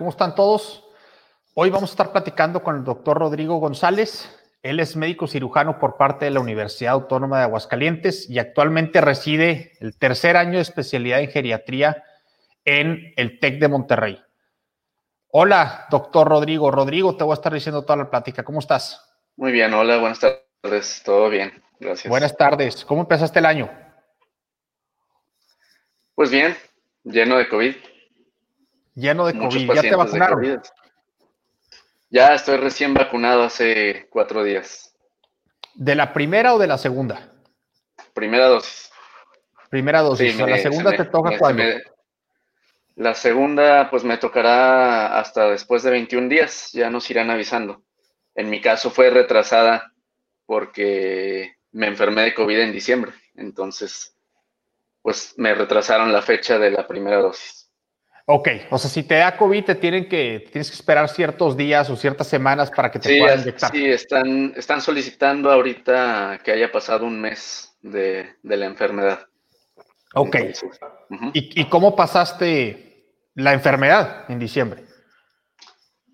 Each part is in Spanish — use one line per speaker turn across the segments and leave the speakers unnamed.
¿cómo están todos? Hoy vamos a estar platicando con el doctor Rodrigo González. Él es médico cirujano por parte de la Universidad Autónoma de Aguascalientes y actualmente reside el tercer año de especialidad en geriatría en el TEC de Monterrey. Hola, doctor Rodrigo. Rodrigo, te voy a estar diciendo toda la plática. ¿Cómo estás?
Muy bien, hola, buenas tardes. Todo bien, gracias.
Buenas tardes. ¿Cómo empezaste el año?
Pues bien, lleno de COVID.
Lleno de COVID. ¿Ya te vacunaron?
Ya estoy recién vacunado hace cuatro días.
¿De la primera o de la segunda?
Primera dosis.
Primera dosis. la segunda te toca cuándo?
la segunda, pues me tocará hasta después de 21 días. Ya nos irán avisando. En mi caso fue retrasada porque me enfermé de COVID en diciembre. Entonces, pues me retrasaron la fecha de la primera dosis.
Ok, o sea, si te da COVID, te tienen que, tienes que esperar ciertos días o ciertas semanas para que te puedan inyectar.
Sí, están, están solicitando ahorita que haya pasado un mes de, la enfermedad.
Ok. ¿Y, cómo pasaste la enfermedad en diciembre?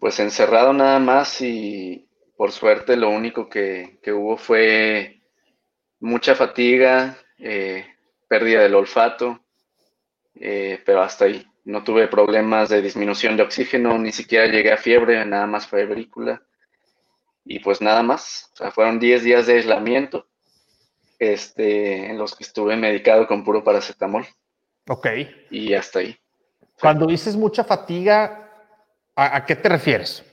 Pues encerrado nada más y por suerte lo único que, hubo fue mucha fatiga, eh, pérdida del olfato, eh, pero hasta ahí. No tuve problemas de disminución de oxígeno, ni siquiera llegué a fiebre, nada más febrícula. Y pues nada más. O sea, fueron 10 días de aislamiento este, en los que estuve medicado con puro paracetamol.
Ok.
Y hasta ahí.
Cuando dices mucha fatiga, ¿a, qué te refieres?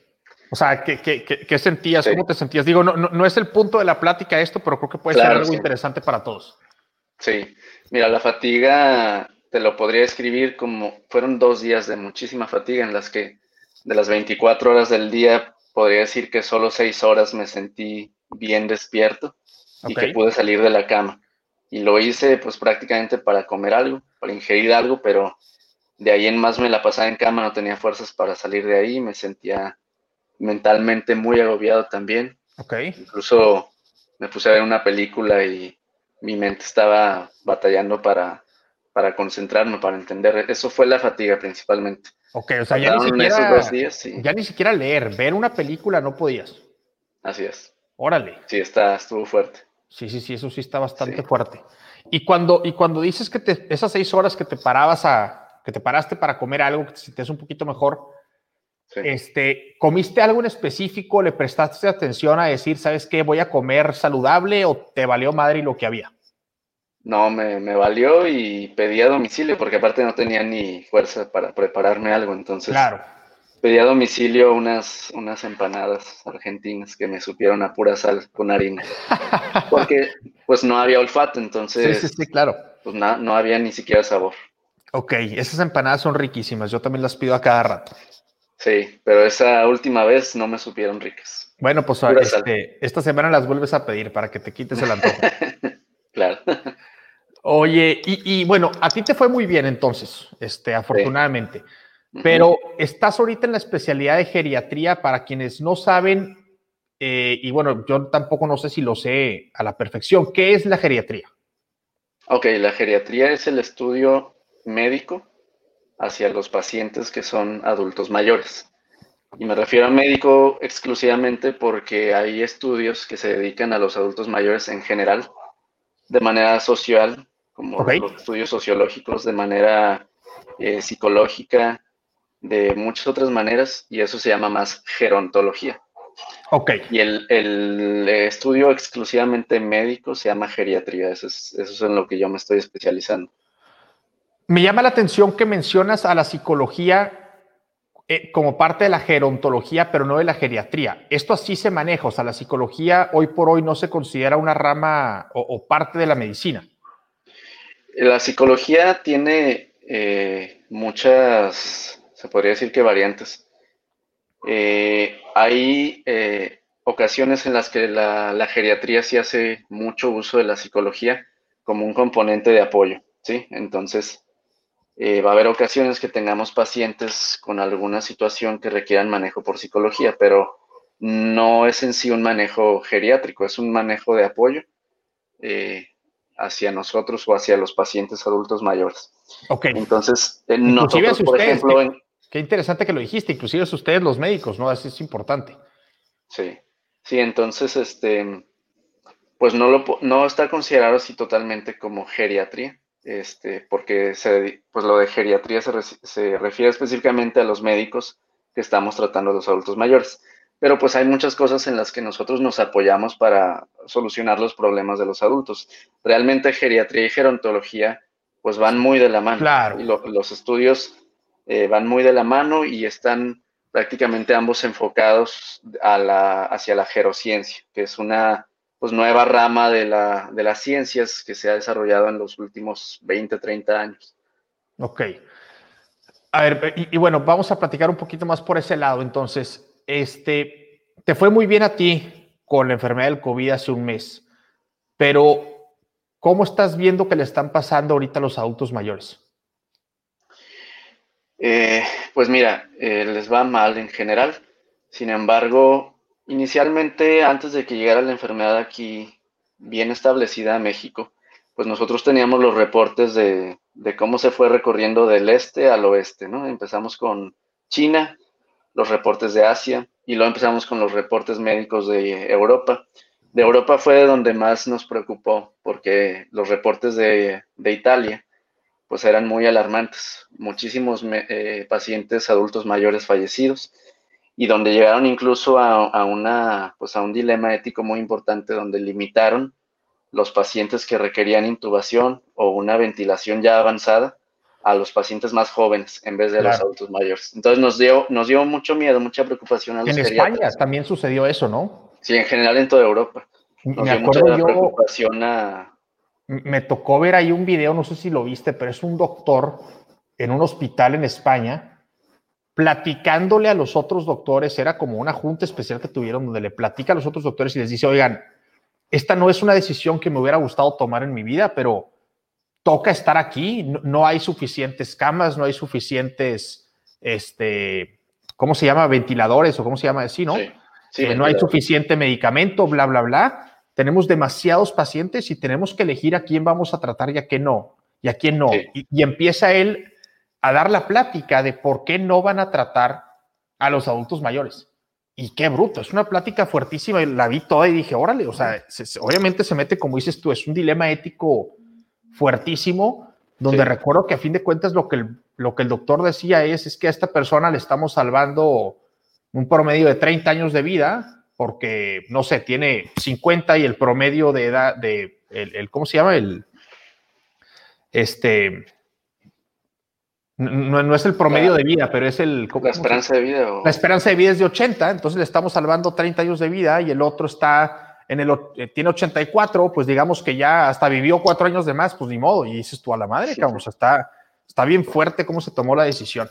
O sea, ¿qué, qué, sentías? ¿Cómo te sentías? Digo, no, no, es el punto de la plática esto, pero creo que puede ser algo interesante para todos.
Sí, mira, la fatiga te lo podría escribir como fueron dos días de muchísima fatiga en las que de las 24 horas del día podría decir que solo seis horas me sentí bien despierto y que pude salir de la cama. Y lo hice pues prácticamente para comer algo, para ingerir algo, pero de ahí en más me la pasaba en cama, no tenía fuerzas para salir de ahí, me sentía mentalmente muy agobiado también.
Okay.
Incluso me puse a ver una película y mi mente estaba batallando para para concentrarme, para entender. Eso fue la fatiga principalmente.
Ok, o sea, ya ni, siquiera, ya ni siquiera leer, ver una película no podías.
Así es.
Órale.
Sí, está, estuvo fuerte.
Sí, sí, sí, eso sí está bastante fuerte. Y cuando, y cuando dices que te, esas seis horas que te parabas a, que te paraste para comer algo que te sientes un poquito mejor, este, ¿comiste algo en específico? ¿Le prestaste atención a decir, sabes qué, voy a comer saludable o te valió madre lo que había?
No, me, me, valió y pedí a domicilio porque aparte no tenía ni fuerza para prepararme algo, entonces
claro.
pedí a domicilio unas, unas empanadas argentinas que me supieron a pura sal con harina, porque pues no había olfato, entonces
sí, sí, sí, claro.
pues no, no había ni siquiera sabor.
Ok, esas empanadas son riquísimas, yo también las pido a cada rato.
Sí, pero esa última vez no me supieron ricas.
Bueno, pues este, esta semana las vuelves a pedir para que te quites el antojo. Oye, y, bueno, a ti te fue muy bien entonces, este, afortunadamente. Pero estás ahorita en la especialidad de geriatría, para quienes no saben, eh, y bueno, yo tampoco no sé si lo sé a la perfección, ¿qué es la geriatría?
Ok, la geriatría es el estudio médico hacia los pacientes que son adultos mayores. Y me refiero a médico exclusivamente porque hay estudios que se dedican a los adultos mayores en general, de manera social, como los estudios sociológicos de manera eh, psicológica, de muchas otras maneras, y eso se llama más gerontología.
Ok.
Y el, estudio exclusivamente médico se llama geriatría, eso es, eso es en lo que yo me estoy especializando.
Me llama la atención que mencionas a la psicología eh, como parte de la gerontología, pero no de la geriatría. Esto así se maneja, o sea, la psicología hoy por hoy no se considera una rama o parte de la medicina.
La psicología tiene eh, muchas, se podría decir que variantes. Eh, hay eh, ocasiones en las que la, geriatría sí hace mucho uso de la psicología como un componente de apoyo, ¿sí? Entonces, va a haber ocasiones que tengamos pacientes con alguna situación que requieran manejo por psicología, pero no es en sí un manejo geriátrico, es un manejo de apoyo hacia nosotros o hacia los pacientes adultos mayores.
Ok.
Entonces, nosotros, por ejemplo,
Qué interesante que lo dijiste, inclusive es ustedes los médicos, ¿no? Eso es importante.
Sí, sí, entonces, este, pues no, lo, no está considerado así totalmente como geriatría, este, porque se, pues lo de geriatría se, se refiere específicamente a los médicos que estamos tratando a los adultos mayores. Pero pues hay muchas cosas en las que nosotros nos apoyamos para solucionar los problemas de los adultos. Realmente geriatría y gerontología pues van muy de la mano.
Claro.
Y los estudios eh, van muy de la mano y están prácticamente ambos enfocados a la, hacia la gerociencia, que es una pues, nueva rama de, la, de las ciencias que se ha desarrollado en los últimos 20, 30 años.
Ok. A ver, y, y bueno, vamos a platicar un poquito más por ese lado. Entonces, este, te fue muy bien a ti con la enfermedad del COVID hace un mes, pero ¿cómo estás viendo que le están pasando ahorita a los adultos mayores?
Eh, pues mira, eh, les va mal en general. Sin embargo, inicialmente, antes de que llegara la enfermedad aquí bien establecida a México, pues nosotros teníamos los reportes de, de cómo se fue recorriendo del este al oeste, ¿no? Empezamos con China, los reportes de Asia y luego empezamos con los reportes médicos de Europa. De Europa fue de donde más nos preocupó porque los reportes de, de Italia pues eran muy alarmantes. Muchísimos eh, pacientes adultos mayores fallecidos y donde llegaron incluso a, a, una, pues a un dilema ético muy importante donde limitaron los pacientes que requerían intubación o una ventilación ya avanzada a los pacientes más jóvenes en vez de claro. los adultos mayores. Entonces nos dio, nos dio mucho miedo, mucha preocupación a los
En España también sucedió eso, ¿no?
Sí, en general en toda Europa.
Nos me dio acuerdo mucha yo, preocupación a... Me tocó ver ahí un video, no sé si lo viste, pero es un doctor en un hospital en España platicándole a los otros doctores, era como una junta especial que tuvieron donde le platica a los otros doctores y les dice, oigan, esta no es una decisión que me hubiera gustado tomar en mi vida, pero toca estar aquí, no, no, hay suficientes camas, no hay suficientes, este, ¿cómo se llama? Ventiladores o cómo se llama así, ¿no? Sí, sí, eh, no hay suficiente medicamento, bla, bla, bla. Tenemos demasiados pacientes y tenemos que elegir a quién vamos a tratar y a quién no, y a quién no. Sí. Y, y empieza él a dar la plática de por qué no van a tratar a los adultos mayores. Y qué bruto, es una plática fuertísima, la vi toda y dije, órale, o sea, se, se, obviamente se mete, como dices tú, es un dilema ético fuertísimo, donde sí. recuerdo que a fin de cuentas lo que, el, lo que el doctor decía es, es que a esta persona le estamos salvando un promedio de 30 años de vida, porque, no sé, tiene 50 y el promedio de edad, de, el, el ¿cómo se llama? El, este, no, no, es el promedio la, de vida, pero es el...
¿cómo, la esperanza de vida.
O... La esperanza de vida es de 80, entonces le estamos salvando 30 años de vida y el otro está en el, eh, tiene 84, pues digamos que ya hasta vivió cuatro años de más, pues ni modo. Y dices tú a la madre, sí, cabrón, sí. está, está bien fuerte cómo se tomó la decisión.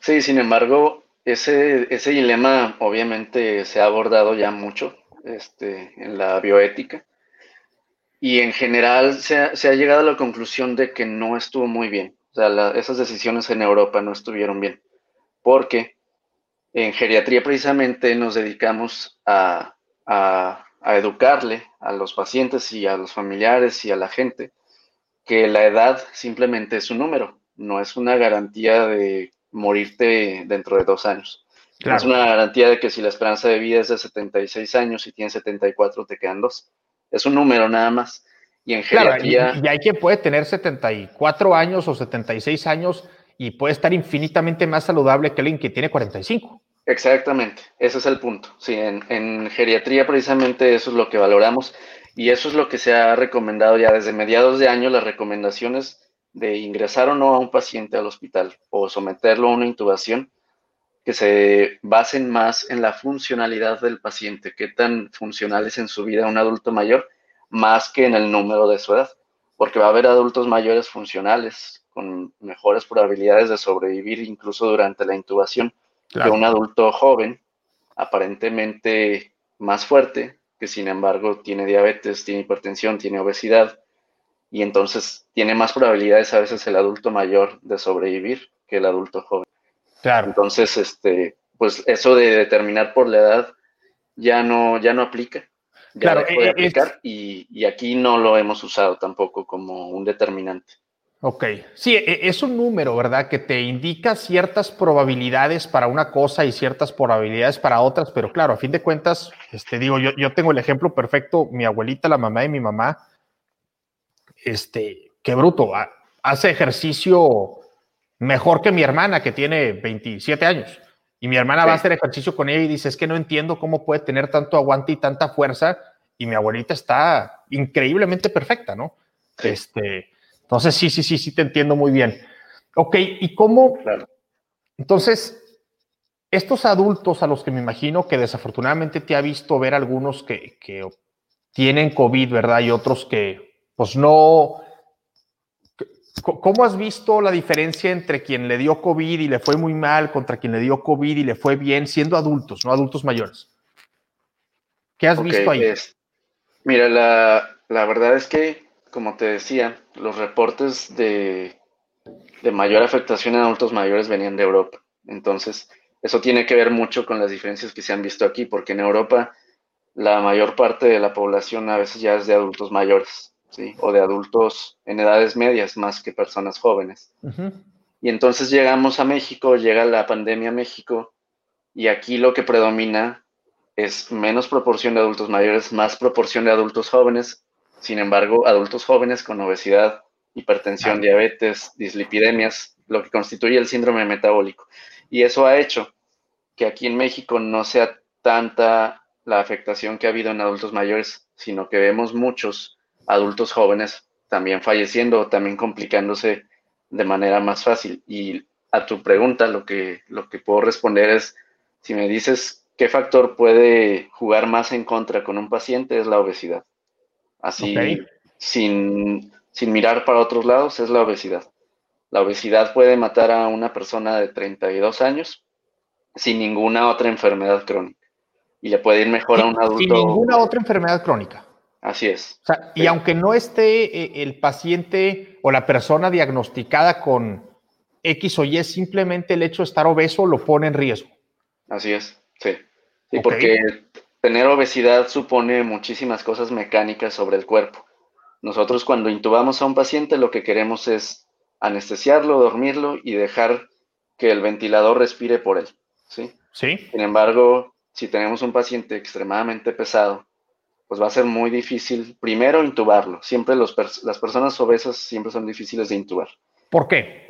Sí, sin embargo, ese, ese dilema obviamente se ha abordado ya mucho este, en la bioética. Y en general se ha, se ha llegado a la conclusión de que no estuvo muy bien. O sea, la, esas decisiones en Europa no estuvieron bien. Porque en geriatría precisamente nos dedicamos a, a a educarle a los pacientes y a los familiares y a la gente que la edad simplemente es un número, no es una garantía de morirte dentro de dos años. Claro. Es una garantía de que si la esperanza de vida es de 76 años y tienes 74, te quedan dos. Es un número nada más. Y en geriatría...
Claro, y, y hay quien puede tener 74 años o 76 años y puede estar infinitamente más saludable que alguien que tiene 45.
Exactamente, ese es el punto. Sí, en, en, geriatría precisamente eso es lo que valoramos y eso es lo que se ha recomendado ya desde mediados de año, las recomendaciones de ingresar o no a un paciente al hospital o someterlo a una intubación que se basen más en la funcionalidad del paciente, qué tan funcional es en su vida un adulto mayor, más que en el número de su edad, porque va a haber adultos mayores funcionales con mejores probabilidades de sobrevivir incluso durante la intubación claro. que un adulto joven, aparentemente más fuerte, que sin embargo tiene diabetes, tiene hipertensión, tiene obesidad, y entonces tiene más probabilidades a veces el adulto mayor de sobrevivir que el adulto joven.
Claro.
Entonces, este, pues eso de determinar por la edad ya no, ya no aplica. Ya
claro,
puede aplicar es... y, y aquí no lo hemos usado tampoco como un determinante.
Ok, sí, e, es un número, ¿verdad? Que te indica ciertas probabilidades para una cosa y ciertas probabilidades para otras, pero claro, a fin de cuentas, este, digo, yo, yo tengo el ejemplo perfecto, mi abuelita, la mamá de mi mamá, este, qué bruto, hace ejercicio mejor que mi hermana que tiene 27 años. Y mi hermana va a hacer ejercicio con ella y dice, es que no entiendo cómo puede tener tanto aguante y tanta fuerza. Y mi abuelita está increíblemente perfecta, ¿no? Este, entonces, sí, sí, sí, sí, te entiendo muy bien. Ok, ¿y cómo? Entonces, estos adultos a los que me imagino que desafortunadamente te ha visto ver algunos que, que tienen COVID, ¿verdad? Y otros que, pues no, ¿Cómo has visto la diferencia entre quien le dio COVID y le fue muy mal contra quien le dio COVID y le fue bien, siendo adultos, no adultos mayores? ¿Qué has visto ahí?
mira, la, la, verdad es que, como te decía, los reportes de, de mayor afectación en adultos mayores venían de Europa. Entonces, eso tiene que ver mucho con las diferencias que se han visto aquí, porque en Europa la mayor parte de la población a veces ya es de adultos mayores o de adultos en edades medias más que personas jóvenes. Y entonces llegamos a México, llega la pandemia a México, y aquí lo que predomina es menos proporción de adultos mayores, más proporción de adultos jóvenes, sin embargo, adultos jóvenes con obesidad, hipertensión, diabetes, dislipidemias, lo que constituye el síndrome metabólico. Y eso ha hecho que aquí en México no sea tanta la afectación que ha habido en adultos mayores, sino que vemos muchos adultos jóvenes también falleciendo, también complicándose de manera más fácil. Y a tu pregunta, lo que, lo que puedo responder es, si me dices qué factor puede jugar más en contra con un paciente, es la obesidad. Así, sin, sin mirar para otros lados, es la obesidad. La obesidad puede matar a una persona de 32 años sin ninguna otra enfermedad crónica. Y le puede ir mejor a un adulto. Sin
ninguna otra enfermedad crónica.
Así es.
y aunque no esté eh, el paciente o la persona diagnosticada con X o Y, simplemente el hecho de estar obeso lo pone en riesgo.
Así es, sí. Sí, porque tener obesidad supone muchísimas cosas mecánicas sobre el cuerpo. Nosotros cuando intubamos a un paciente lo que queremos es anestesiarlo, dormirlo y dejar que el ventilador respire por él. ¿sí?
Sí.
Sin embargo, si tenemos un paciente extremadamente pesado, pues va a ser muy difícil, primero, intubarlo. Siempre los las personas obesas siempre son difíciles de intubar.
¿Por qué?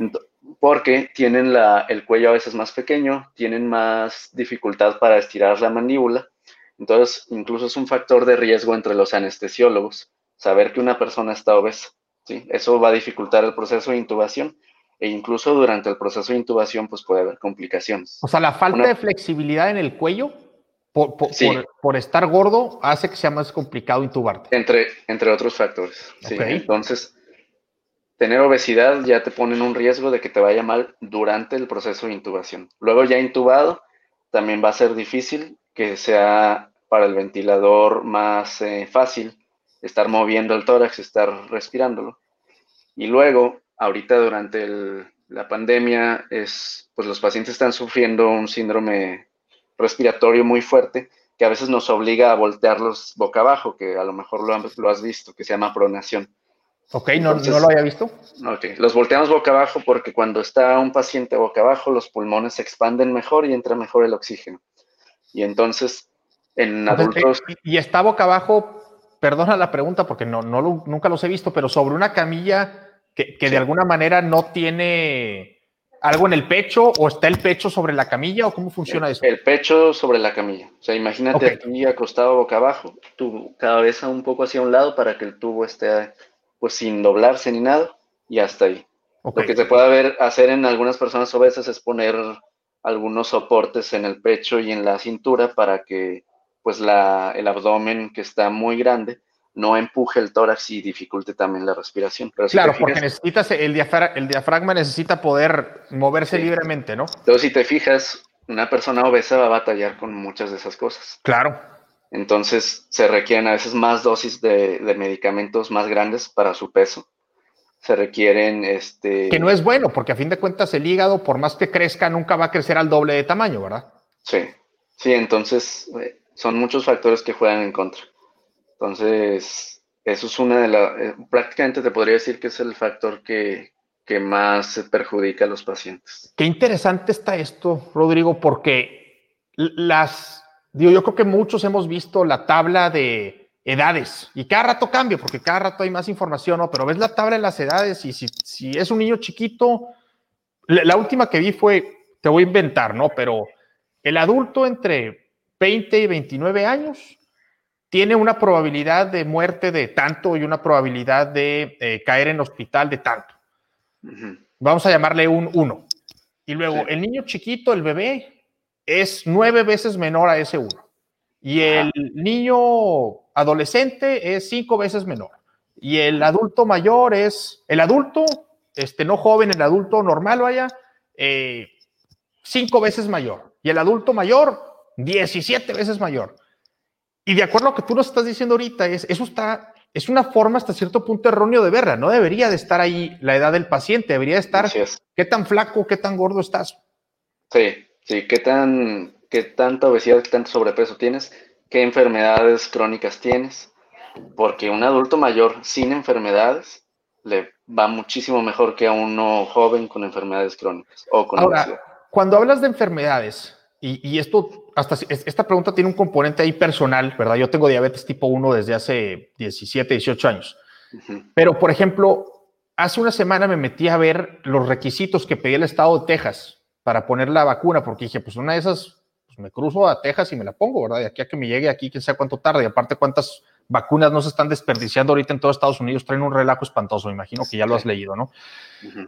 Porque tienen la, el cuello a veces más pequeño, tienen más dificultad para estirar la mandíbula. Entonces, incluso es un factor de riesgo entre los anestesiólogos saber que una persona está obesa. ¿sí? Eso va a dificultar el proceso de intubación e incluso durante el proceso de intubación pues puede haber complicaciones.
O sea, la falta de flexibilidad en el cuello por, estar gordo hace que sea más complicado intubarte.
Entre, entre otros factores. Sí. Entonces, tener obesidad ya te pone en un riesgo de que te vaya mal durante el proceso de intubación. Luego ya intubado, también va a ser difícil que sea para el ventilador más eh, fácil estar moviendo el tórax, estar respirándolo. Y luego, ahorita durante la pandemia, es, pues los pacientes están sufriendo un síndrome respiratorio muy fuerte que a veces nos obliga a voltearlos boca abajo, que a lo mejor lo, has visto, que se llama pronación.
Ok, no, no lo había visto.
Ok, los volteamos boca abajo porque cuando está un paciente boca abajo, los pulmones se expanden mejor y entra mejor el oxígeno. Y entonces, en adultos...
Y, está boca abajo, perdona la pregunta porque no, no nunca los he visto, pero sobre una camilla que, de alguna manera no tiene algo en el pecho o está el pecho sobre la camilla o cómo funciona eso?
El pecho sobre la camilla. O sea, imagínate aquí acostado boca abajo, tu cabeza un poco hacia un lado para que el tubo esté pues sin doblarse ni nada y hasta ahí. Lo que se puede ver, hacer en algunas personas obesas es poner algunos soportes en el pecho y en la cintura para que pues la, el abdomen que está muy grande no empuje el tórax y dificulte también la respiración.
claro, porque necesitas el, diafragma necesita poder moverse libremente, ¿no?
Entonces, si te fijas, una persona obesa va a batallar con muchas de esas cosas.
Claro.
Entonces, se requieren a veces más dosis de, medicamentos más grandes para su peso. Se requieren, este...
Que no es bueno, porque a fin de cuentas el hígado, por más que crezca, nunca va a crecer al doble de tamaño, ¿verdad?
Sí, sí, entonces eh, son muchos factores que juegan en contra. Entonces, eso es una de las, eh, prácticamente te podría decir que es el factor que, que más perjudica a los pacientes.
Qué interesante está esto, Rodrigo, porque las, digo, yo creo que muchos hemos visto la tabla de edades y cada rato cambia, porque cada rato hay más información, ¿no? Pero ves la tabla de las edades y si, si es un niño chiquito, la, la última que vi fue, te voy a inventar, ¿no? Pero el adulto entre 20 y 29 años tiene una probabilidad de muerte de tanto y una probabilidad de eh, caer en hospital de tanto. Vamos a llamarle un 1. Y luego el niño chiquito, el bebé, es nueve veces menor a ese 1. Y el niño adolescente es cinco veces menor. Y el adulto mayor es, el adulto, este no joven, el adulto normal, vaya, eh, cinco veces mayor. Y el adulto mayor, 17 veces mayor. Y de acuerdo a lo que tú nos estás diciendo ahorita, es, eso está, es una forma hasta cierto punto erróneo de verla. No debería de estar ahí la edad del paciente, debería de estar qué tan flaco, qué tan gordo estás.
Sí, sí, qué tan, qué tanta obesidad, qué tanto sobrepeso tienes, qué enfermedades crónicas tienes. Porque un adulto mayor sin enfermedades le va muchísimo mejor que a uno joven con enfermedades crónicas o con
Ahora, Cuando hablas de enfermedades, y, esto, hasta esta pregunta tiene un componente ahí personal, ¿verdad? Yo tengo diabetes tipo 1 desde hace 17, 18 años. Pero, por ejemplo, hace una semana me metí a ver los requisitos que pedía el estado de Texas para poner la vacuna, porque dije, pues una de esas, pues me cruzo a Texas y me la pongo, ¿verdad? De aquí a que me llegue aquí, quién sabe cuánto tarde. Y aparte, cuántas vacunas no se están desperdiciando ahorita en todo Estados Unidos, traen un relajo espantoso, me imagino que ya lo has leído, ¿no?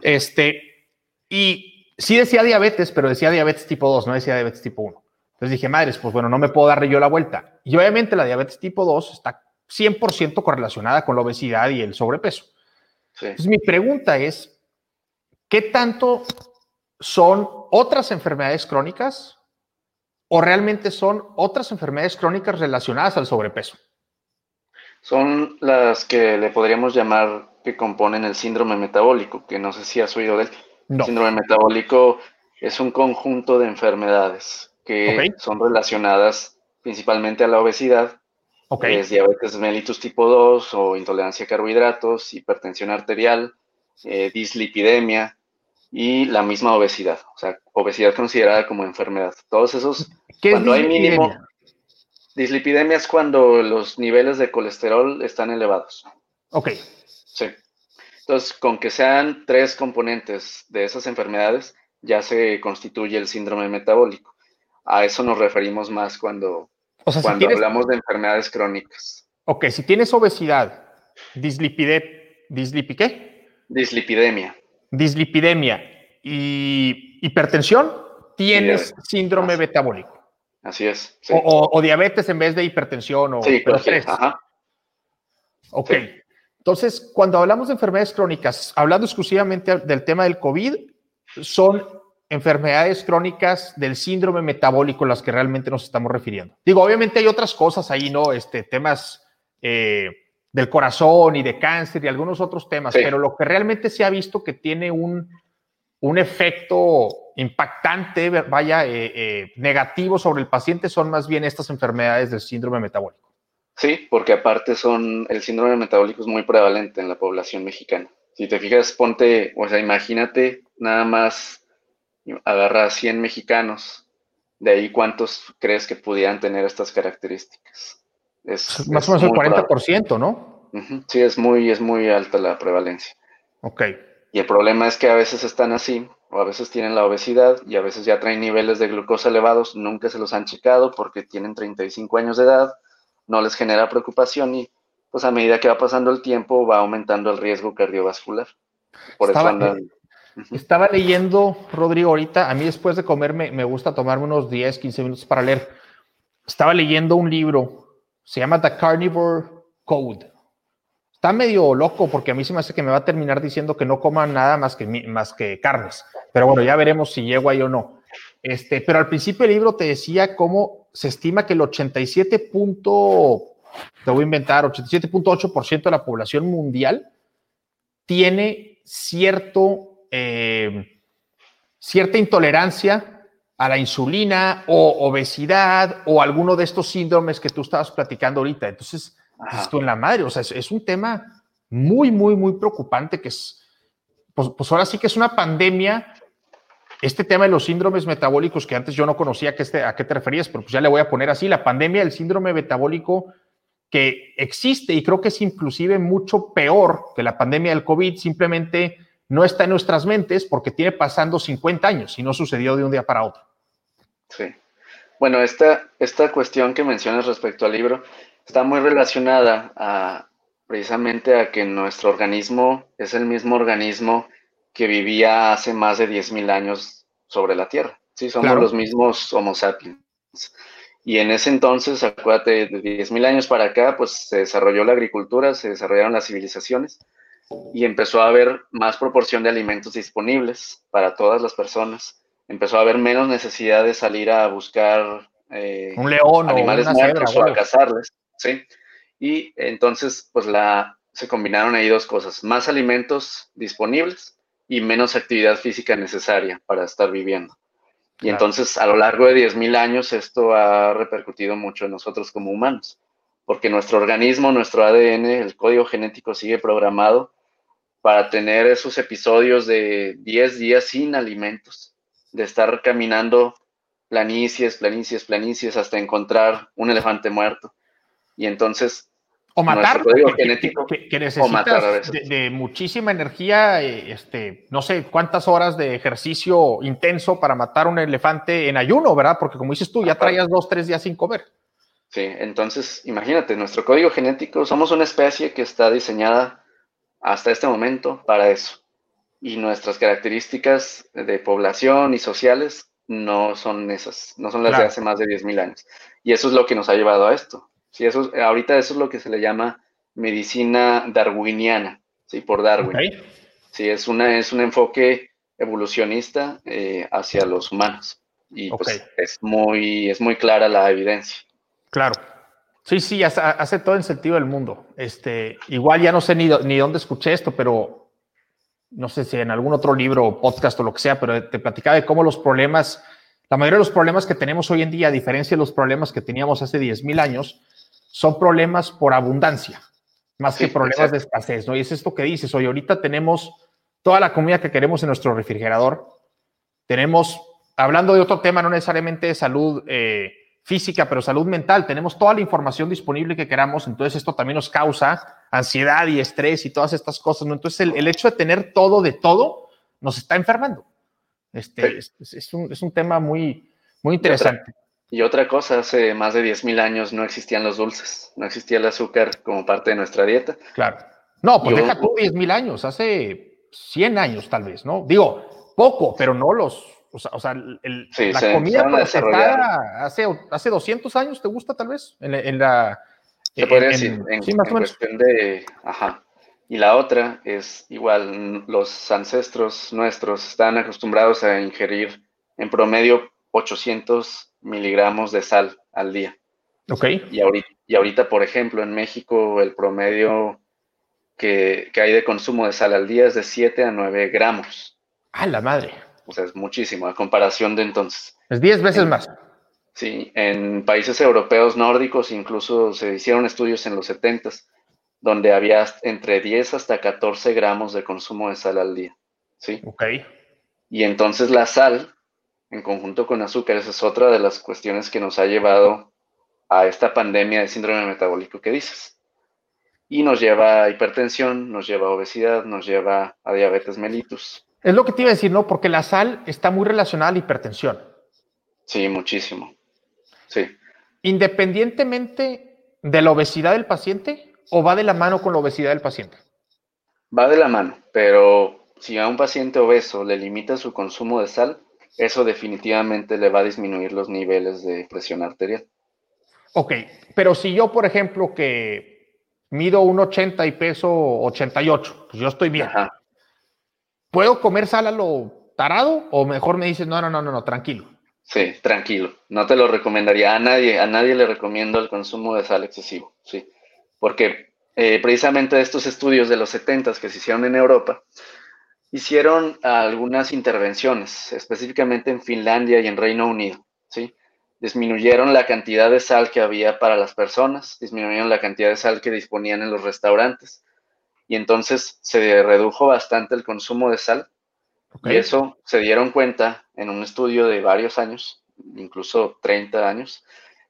Este, y sí decía diabetes, pero decía diabetes tipo 2, no decía diabetes tipo 1. Entonces dije, madres, pues bueno, no me puedo dar yo la vuelta. Y obviamente la diabetes tipo 2 está 100% correlacionada con la obesidad y el sobrepeso. Entonces mi pregunta es, ¿qué tanto son otras enfermedades crónicas o realmente son otras enfermedades crónicas relacionadas al sobrepeso?
Son las que le podríamos llamar que componen el síndrome metabólico, que no sé si has oído de él. Síndrome metabólico es un conjunto de enfermedades que son relacionadas principalmente a la obesidad. Es diabetes mellitus tipo 2 o intolerancia a carbohidratos, hipertensión arterial, eh, dislipidemia y la misma obesidad. O sea, obesidad considerada como enfermedad. Todos esos,
¿Qué cuando hay mínimo...
Dislipidemia es cuando los niveles de colesterol están elevados.
Ok.
Sí. Entonces, con que sean tres componentes de esas enfermedades, ya se constituye el síndrome metabólico. A eso nos referimos más cuando, cuando hablamos de enfermedades crónicas.
Ok, si tienes obesidad, dislipide, ¿qué?
Dislipidemia.
Dislipidemia y hipertensión, tienes síndrome metabólico.
Así es.
O, diabetes en vez de hipertensión o
sí, tres. Ajá.
Ok. Entonces, cuando hablamos de enfermedades crónicas, hablando exclusivamente del tema del COVID, son enfermedades crónicas del síndrome metabólico las que realmente nos estamos refiriendo. Digo, obviamente hay otras cosas ahí, ¿no? Este, temas eh, del corazón y de cáncer y algunos otros temas, pero lo que realmente se ha visto que tiene un, un efecto impactante, vaya, eh, eh, negativo sobre el paciente son más bien estas enfermedades del síndrome metabólico.
Sí, porque aparte son, el síndrome metabólico es muy prevalente en la población mexicana. Si te fijas, ponte, o sea, imagínate nada más agarra a 100 mexicanos, de ahí cuántos crees que pudieran tener estas características.
Es, más o menos el 40%, ¿no?
Sí, es muy, es muy alta la prevalencia.
Ok.
Y el problema es que a veces están así, o a veces tienen la obesidad y a veces ya traen niveles de glucosa elevados, nunca se los han checado porque tienen 35 años de edad no les genera preocupación y pues a medida que va pasando el tiempo va aumentando el riesgo cardiovascular. Por
estaba,
eso andan...
Estaba leyendo, Rodrigo, ahorita, a mí después de comer me, gusta tomarme unos 10, 15 minutos para leer. Estaba leyendo un libro, se llama The Carnivore Code. Está medio loco porque a mí se me hace que me va a terminar diciendo que no coman nada más que, más que carnes. Pero bueno, ya veremos si llego ahí o no. Este, pero al principio el libro te decía cómo se estima que el 87. te voy a inventar, 87.8% de la población mundial tiene cierto, eh, cierta intolerancia a la insulina o obesidad o alguno de estos síndromes que tú estabas platicando ahorita. Entonces, esto en la madre, o sea, es, es, un tema muy, muy, muy preocupante que es, pues, pues ahora sí que es una pandemia este tema de los síndromes metabólicos que antes yo no conocía que este, a qué te referías, pero pues ya le voy a poner así, la pandemia del síndrome metabólico que existe y creo que es inclusive mucho peor que la pandemia del COVID, simplemente no está en nuestras mentes porque tiene pasando 50 años y no sucedió de un día para otro.
Sí. Bueno, esta, esta cuestión que mencionas respecto al libro está muy relacionada a, precisamente a que nuestro organismo es el mismo organismo que vivía hace más de 10.000 años sobre la Tierra. Sí, somos los mismos Homo sapiens. Y en ese entonces, acuérdate, de 10.000 años para acá, pues se desarrolló la agricultura, se desarrollaron las civilizaciones y empezó a haber más proporción de alimentos disponibles para todas las personas. Empezó a haber menos necesidad de salir a buscar
eh, un león
animales muertos o a cazarles. ¿sí? Y entonces, pues la, se combinaron ahí dos cosas, más alimentos disponibles y menos actividad física necesaria para estar viviendo. Y entonces a lo largo de 10.000 años esto ha repercutido mucho en nosotros como humanos, porque nuestro organismo, nuestro ADN, el código genético sigue programado para tener esos episodios de 10 días sin alimentos, de estar caminando planicies, planicies, planicies hasta encontrar un elefante muerto. Y entonces
o matar, que, necesitas de, muchísima energía, eh, este, no sé cuántas horas de ejercicio intenso para matar un elefante en ayuno, ¿verdad? Porque como dices tú, ya traías dos, tres días sin comer.
Sí, entonces imagínate, nuestro código genético, somos una especie que está diseñada hasta este momento para eso. Y nuestras características de población y sociales no son esas, no son las de hace más de 10.000 años. Y eso es lo que nos ha llevado a esto. Sí, eso, ahorita eso es lo que se le llama medicina darwiniana, ¿sí? Por Darwin. Sí, es, una, es un enfoque evolucionista eh, hacia los humanos. Y pues es muy, es muy clara la evidencia.
Claro. Sí, sí, hace, todo el sentido del mundo. Este, igual ya no sé ni, ni dónde escuché esto, pero no sé si en algún otro libro, podcast o lo que sea, pero te platicaba de cómo los problemas, la mayoría de los problemas que tenemos hoy en día, a diferencia de los problemas que teníamos hace 10.000 años, son problemas por abundancia, más que problemas de escasez, ¿no? Y es esto que dices, hoy ahorita tenemos toda la comida que queremos en nuestro refrigerador, tenemos, hablando de otro tema, no necesariamente de salud eh, física, pero salud mental, tenemos toda la información disponible que queramos, entonces esto también nos causa ansiedad y estrés y todas estas cosas, ¿no? Entonces el, hecho de tener todo de todo nos está enfermando. Este, es, un, es un tema muy, muy interesante.
Y otra cosa, hace más de 10.000 años no existían los dulces, no existía el azúcar como parte de nuestra dieta.
Claro. No, pues deja tú 10.000 años, hace 100 años tal vez, ¿no? Digo, poco, pero no los, o sea, o sea el, la comida procesada hace, hace 200 años, ¿te gusta tal vez? En, la...
Se podría decir, en, sí, más cuestión de, ajá. Y la otra es igual, los ancestros nuestros están acostumbrados a ingerir en promedio 800 miligramos de sal al día.
Ok.
Y ahorita, y ahorita, por ejemplo, en México el promedio que, hay de consumo de sal al día es de 7 a 9 gramos.
¡Ah, la madre!
O sea, es muchísimo a comparación de entonces.
Es 10 veces más.
Sí, en países europeos nórdicos incluso se hicieron estudios en los 70 donde había entre 10 hasta 14 gramos de consumo de sal al día. ¿sí?
Ok.
Y entonces la sal en conjunto con azúcar. Esa es otra de las cuestiones que nos ha llevado a esta pandemia de síndrome metabólico que dices. Y nos lleva a hipertensión, nos lleva a obesidad, nos lleva a diabetes mellitus.
Es lo que te iba a decir, ¿no? Porque la sal está muy relacionada a la hipertensión.
Sí, muchísimo. Sí.
Independientemente de la obesidad del paciente o va de la mano con la obesidad del paciente.
Va de la mano, pero si a un paciente obeso le limita su consumo de sal, eso definitivamente le va a disminuir los niveles de presión arterial.
Ok, pero si yo, por ejemplo, que mido un 80 y peso 88, pues yo estoy bien. ¿Puedo comer sal a lo tarado o mejor me dices, no, no, no, no, no, tranquilo?
Sí, tranquilo. No te lo recomendaría a nadie. A nadie le recomiendo el consumo de sal excesivo, sí. Porque eh, precisamente estos estudios de los 70 que se hicieron en Europa, hicieron algunas intervenciones, específicamente en Finlandia y en Reino Unido, ¿sí? Disminuyeron la cantidad de sal que había para las personas, disminuyeron la cantidad de sal que disponían en los restaurantes y entonces se redujo bastante el consumo de sal. Y eso se dieron cuenta en un estudio de varios años, incluso 30 años,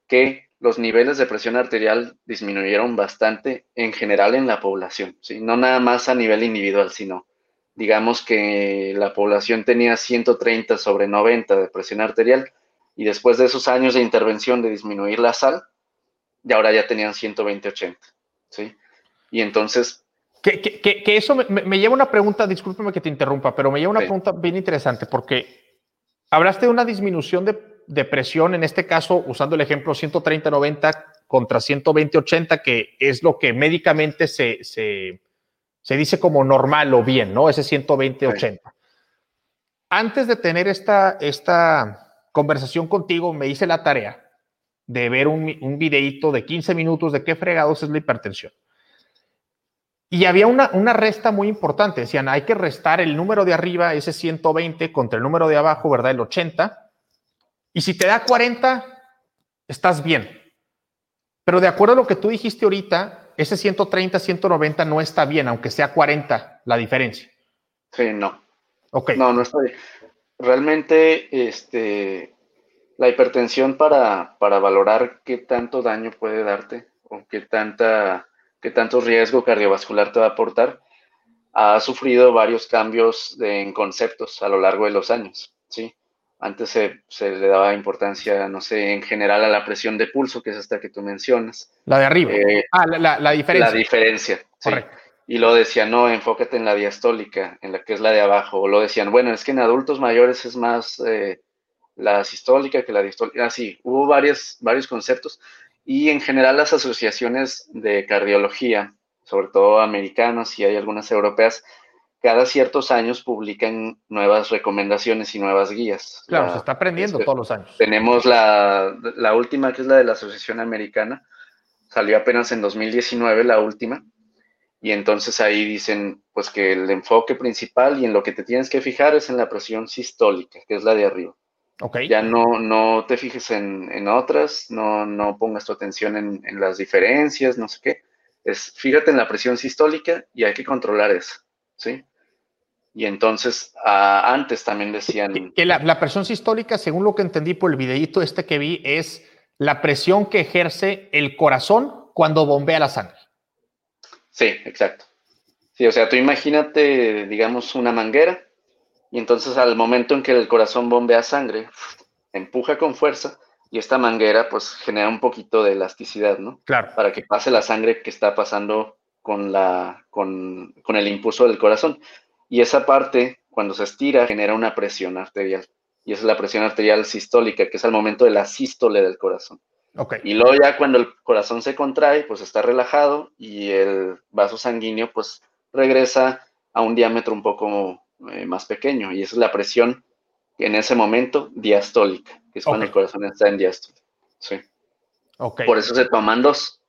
que los niveles de presión arterial disminuyeron bastante en general en la población, ¿sí? no nada más a nivel individual, sino digamos que la población tenía 130 sobre 90 de presión arterial y después de esos años de intervención de disminuir la sal, y ahora ya tenían 120-80, ¿sí? Y entonces...
Que, que, que eso me, me, lleva una pregunta, discúlpeme que te interrumpa, pero me lleva una pregunta bien interesante porque hablaste de una disminución de, de presión, en este caso, usando el ejemplo 130-90 contra 120-80, que es lo que médicamente se, se, se, dice como normal o bien, ¿no? Ese 120-80. Antes de tener esta, esta conversación contigo, me hice la tarea de ver un, un videíto de 15 minutos de qué fregados es la hipertensión. Y había una, una, resta muy importante. Decían, hay que restar el número de arriba, ese 120, contra el número de abajo, ¿verdad? El 80. Y si te da 40, estás bien. Pero de acuerdo a lo que tú dijiste ahorita, ese 130, 190 no está bien, aunque sea 40 la diferencia.
Sí, no. Ok. No, no está bien. Realmente, este, la hipertensión para, para valorar qué tanto daño puede darte o qué, tanta, qué tanto riesgo cardiovascular te va a aportar, ha sufrido varios cambios en conceptos a lo largo de los años, ¿sí? Antes se, se, le daba importancia, no sé, en general a la presión de pulso, que es esta que tú mencionas.
La de arriba. Eh, ah, la, la, diferencia.
La diferencia, sí. Y lo decían, no, enfócate en la diastólica, en la que es la de abajo. O lo decían, bueno, es que en adultos mayores es más eh, la sistólica que la diastólica. Así, hubo varios, varios conceptos y en general las asociaciones de cardiología, sobre todo americanas y hay algunas europeas, cada ciertos años publican nuevas recomendaciones y nuevas guías.
Claro, se está aprendiendo este, todos los años.
Tenemos la, la, última, que es la de la Asociación Americana, salió apenas en 2019, la última, y entonces ahí dicen, pues que el enfoque principal y en lo que te tienes que fijar es en la presión sistólica, que es la de arriba. Ya no, no te fijes en, otras, no, no, pongas tu atención en, las diferencias, no sé qué. Es fíjate en la presión sistólica y hay que controlar eso, ¿sí? Y entonces, antes también decían...
Que la, la, presión sistólica, según lo que entendí por el videíto este que vi, es la presión que ejerce el corazón cuando bombea la sangre.
Sí, exacto. Sí, o sea, tú imagínate, digamos, una manguera y entonces al momento en que el corazón bombea sangre, empuja con fuerza y esta manguera pues genera un poquito de elasticidad, ¿no?
Claro.
Para que pase la sangre que está pasando con, la, con, con el impulso del corazón. Y esa parte, cuando se estira, genera una presión arterial. Y esa es la presión arterial sistólica, que es al momento de la sístole del corazón.
Okay.
Y luego ya cuando el corazón se contrae, pues está relajado y el vaso sanguíneo pues regresa a un diámetro un poco eh, más pequeño y esa es la presión en ese momento diastólica, que es cuando el corazón está en diástole. Sí.
Okay.
Por eso se toman dos.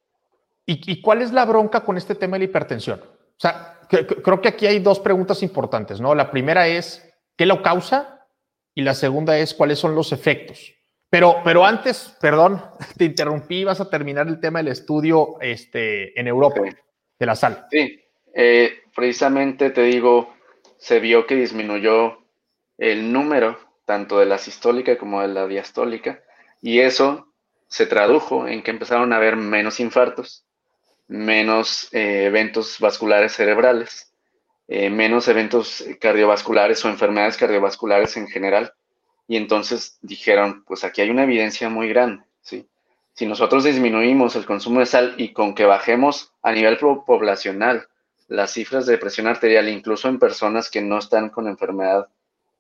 ¿Y, ¿Y, cuál es la bronca con este tema de la hipertensión? O sea, que, creo que aquí hay dos preguntas importantes, ¿no? La primera es, ¿qué lo causa? Y la segunda es, ¿cuáles son los efectos? Pero, pero antes, perdón, te interrumpí, vas a terminar el tema del estudio este, en Europa, de la sal.
Sí, eh, precisamente te digo, se vio que disminuyó el número tanto de la sistólica como de la diastólica y eso se tradujo en que empezaron a haber menos infartos, menos eh, eventos vasculares cerebrales, eh, menos eventos cardiovasculares o enfermedades cardiovasculares en general. Y entonces dijeron, pues aquí hay una evidencia muy grande, ¿sí? Si nosotros disminuimos el consumo de sal y con que bajemos a nivel poblacional las cifras de presión arterial, incluso en personas que no están con enfermedad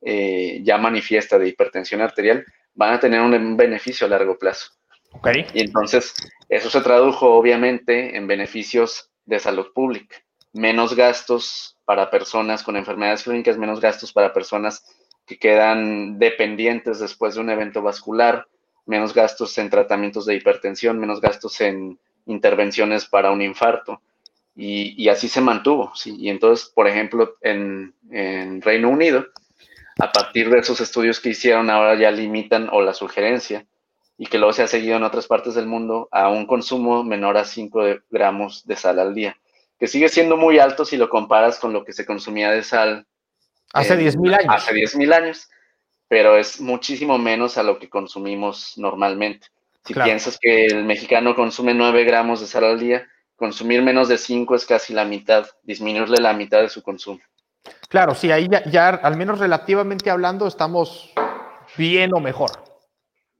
eh, ya manifiesta de hipertensión arterial, van a tener un beneficio a largo plazo.
Okay.
Y entonces, eso se tradujo obviamente en beneficios de salud pública. Menos gastos para personas con enfermedades clínicas, menos gastos para personas que quedan dependientes después de un evento vascular, menos gastos en tratamientos de hipertensión, menos gastos en intervenciones para un infarto. Y, así se mantuvo. ¿sí? Y entonces, por ejemplo, en, Reino Unido, a partir de esos estudios que hicieron, ahora ya limitan o la sugerencia, y que luego se ha seguido en otras partes del mundo, a un consumo menor a 5 gramos de sal al día. que sigue siendo muy alto si lo comparas con lo que se consumía de sal.
Hace 10.000 años.
Hace 10.000 años, pero es muchísimo menos a lo que consumimos normalmente. Si piensas que el mexicano consume 9 gramos de sal al día, consumir menos de 5 es casi la mitad, disminuirle la mitad de su consumo.
Claro, sí, ahí ya, al menos relativamente hablando estamos bien o mejor.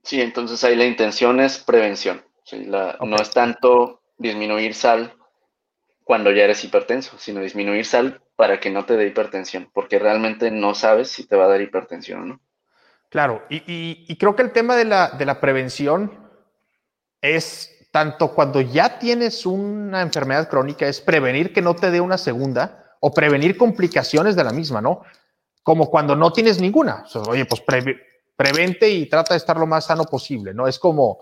Sí, entonces ahí la intención es prevención. No es tanto disminuir sal cuando ya eres hipertenso, sino disminuir sal para que no te dé hipertensión, porque realmente no sabes si te va a dar hipertensión o no.
Claro, y, creo que el tema de la, de la prevención es tanto cuando ya tienes una enfermedad crónica, es prevenir que no te dé una segunda o prevenir complicaciones de la misma, ¿no? Como cuando no tienes ninguna. oye, pues prevente y trata de estar lo más sano posible, ¿no? Es como,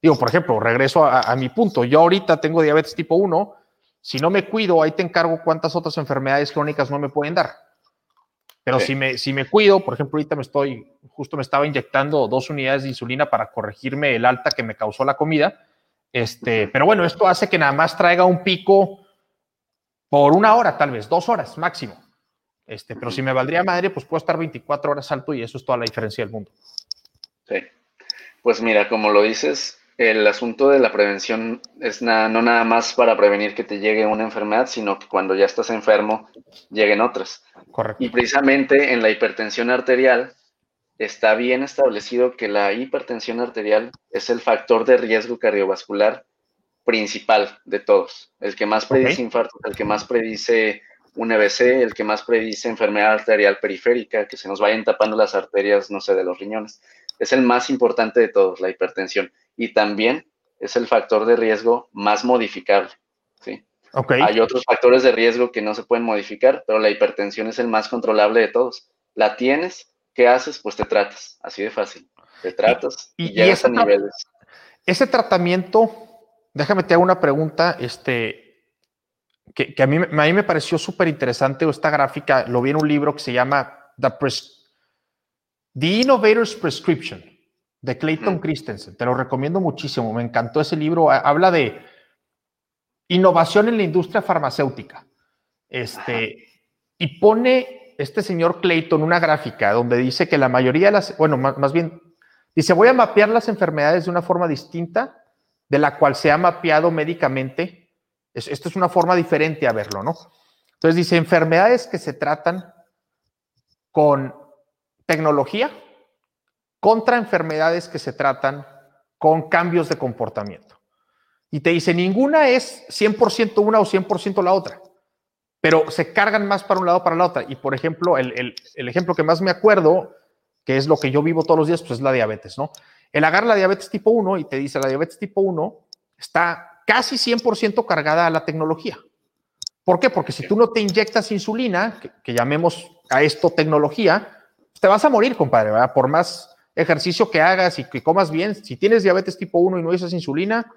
digo, por ejemplo, regreso a, mi punto. Yo ahorita tengo diabetes tipo 1. Si no me cuido, ahí te encargo cuántas otras enfermedades crónicas no me pueden dar. Pero si, me, si me cuido, por ejemplo, ahorita me estoy, justo me estaba inyectando dos unidades de insulina para corregirme el alta que me causó la comida. Este, pero bueno, esto hace que nada más traiga un pico por una hora, tal vez, dos horas máximo. Este, pero si me valdría madre, pues puedo estar 24 horas alto y eso es toda la diferencia del mundo.
Sí. Pues mira, como lo dices, el asunto de la prevención es no nada más para prevenir que te llegue una enfermedad, sino que cuando ya estás enfermo lleguen otras.
Correcto.
Y precisamente en la hipertensión arterial está bien establecido que la hipertensión arterial es el factor de riesgo cardiovascular principal de todos. El que más predice infarto, el que más predice un EBC, el que más predice enfermedad arterial periférica, que se nos vayan tapando las arterias, no sé, de los riñones. Es el más importante de todos, la hipertensión. Y también es el factor de riesgo más modificable. ¿sí? Hay otros factores de riesgo que no se pueden modificar, pero la hipertensión es el más controlable de todos. La tienes ¿qué haces? Pues te tratas, así de fácil. Te tratas y, llegas a niveles.
Ese tratamiento, déjame te hago una pregunta, este, que, a, mí, a mí me pareció súper interesante, esta gráfica, lo vi en un libro que se llama The, Innovator's Prescription, de Clayton Christensen. Te lo recomiendo muchísimo, me encantó ese libro. Habla de innovación en la industria farmacéutica. Este, y pone este señor Clayton una gráfica donde dice que la mayoría de las, bueno, más, bien, dice, voy a mapear las enfermedades de una forma distinta de la cual se ha mapeado médicamente. esto es una forma diferente a verlo, ¿no? Entonces dice, enfermedades que se tratan con tecnología contra enfermedades que se tratan con cambios de comportamiento. Y te dice, ninguna es 100% una o 100% la otra pero se cargan más para un lado para la otra. Y por ejemplo, el, ejemplo que más me acuerdo, que es lo que yo vivo todos los días, pues es la diabetes, ¿no? El agarra la diabetes tipo 1 y te dice, la diabetes tipo 1 está casi 100% cargada a la tecnología. ¿Por qué? Porque si tú no te inyectas insulina, que, llamemos a esto tecnología, te vas a morir, compadre. Por más ejercicio que hagas y que comas bien, si tienes diabetes tipo 1 y no usas insulina,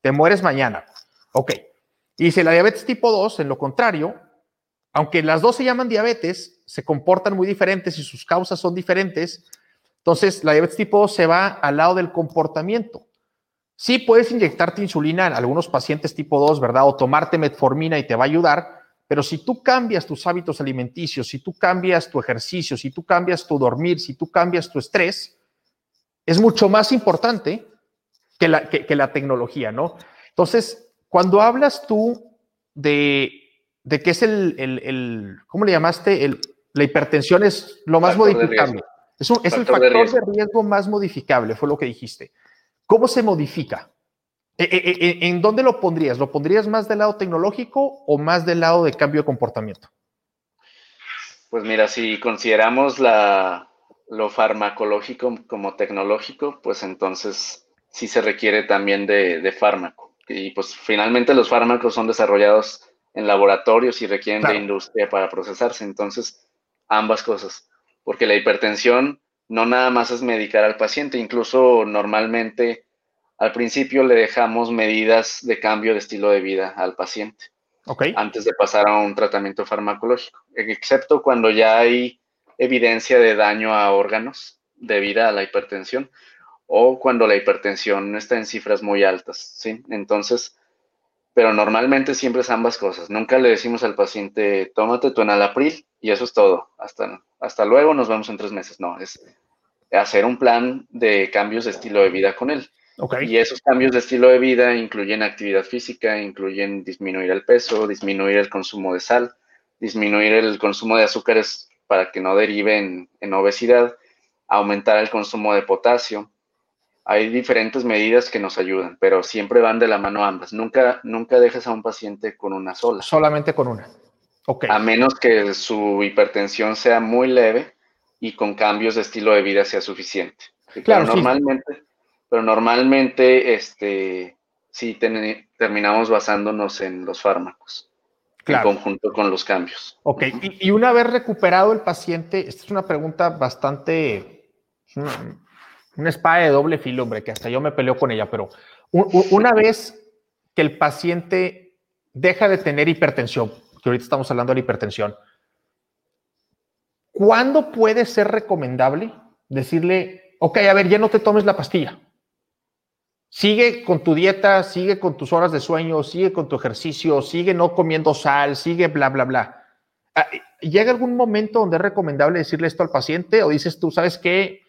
te mueres mañana. Ok. Y si la diabetes tipo 2, en lo contrario, aunque las dos se llaman diabetes, se comportan muy diferentes y sus causas son diferentes. Entonces, la diabetes tipo 2 se va al lado del comportamiento. Sí puedes inyectarte insulina en algunos pacientes tipo 2, ¿verdad? O tomarte metformina y te va a ayudar, pero si tú cambias tus hábitos alimenticios, si tú cambias tu ejercicio, si tú cambias tu dormir, si tú cambias tu estrés, es mucho más importante que la, que la tecnología, ¿no? Entonces, cuando hablas tú de de qué es el, el, ¿cómo le llamaste? El, la hipertensión es lo más modificable. Es, es el factor de riesgo. más modificable, fue lo que dijiste. ¿Cómo se modifica? ¿E, e, e, ¿En dónde lo pondrías? ¿Lo pondrías más del lado tecnológico o más del lado de cambio de comportamiento?
Pues mira, si consideramos la, lo farmacológico como tecnológico, pues entonces sí se requiere también de, de fármaco. Y pues finalmente los fármacos son desarrollados en laboratorios y requieren de industria para procesarse. Entonces, ambas cosas. Porque la hipertensión no nada más es medicar al paciente, incluso normalmente al principio le dejamos medidas de cambio de estilo de vida al paciente. Antes de pasar a un tratamiento farmacológico, excepto cuando ya hay evidencia de daño a órganos debido a la hipertensión o cuando la hipertensión está en cifras muy altas, ¿sí? Entonces, pero normalmente siempre es ambas cosas. Nunca le decimos al paciente, tómate tu enalapril y eso es todo. Hasta, hasta luego, nos vemos en tres meses. No, es hacer un plan de cambios de estilo de vida con él. Y esos cambios de estilo de vida incluyen actividad física, incluyen disminuir el peso, disminuir el consumo de sal, disminuir el consumo de azúcares para que no derive en obesidad, aumentar el consumo de potasio, hay diferentes medidas que nos ayudan, pero siempre van de la mano ambas. Nunca, nunca dejes a un paciente con una sola.
Solamente con una.
Okay. A menos que su hipertensión sea muy leve y con cambios de estilo de vida sea suficiente. Claro, pero normalmente, pero normalmente, este, sí terminamos basándonos en los fármacos. En conjunto con los cambios.
Ok, y, y una vez recuperado el paciente, esta es una pregunta bastante, una espada de doble filo, hombre, que hasta yo me peleo con ella, pero una vez que el paciente deja de tener hipertensión, que ahorita estamos hablando de la hipertensión, ¿cuándo puede ser recomendable decirle, ok, a ver, ya no te tomes la pastilla? Sigue con tu dieta, sigue con tus horas de sueño, sigue con tu ejercicio, sigue no comiendo sal, sigue bla, bla, bla. Ah, ¿Llega algún momento donde es recomendable decirle esto al paciente o dices tú, sabes qué?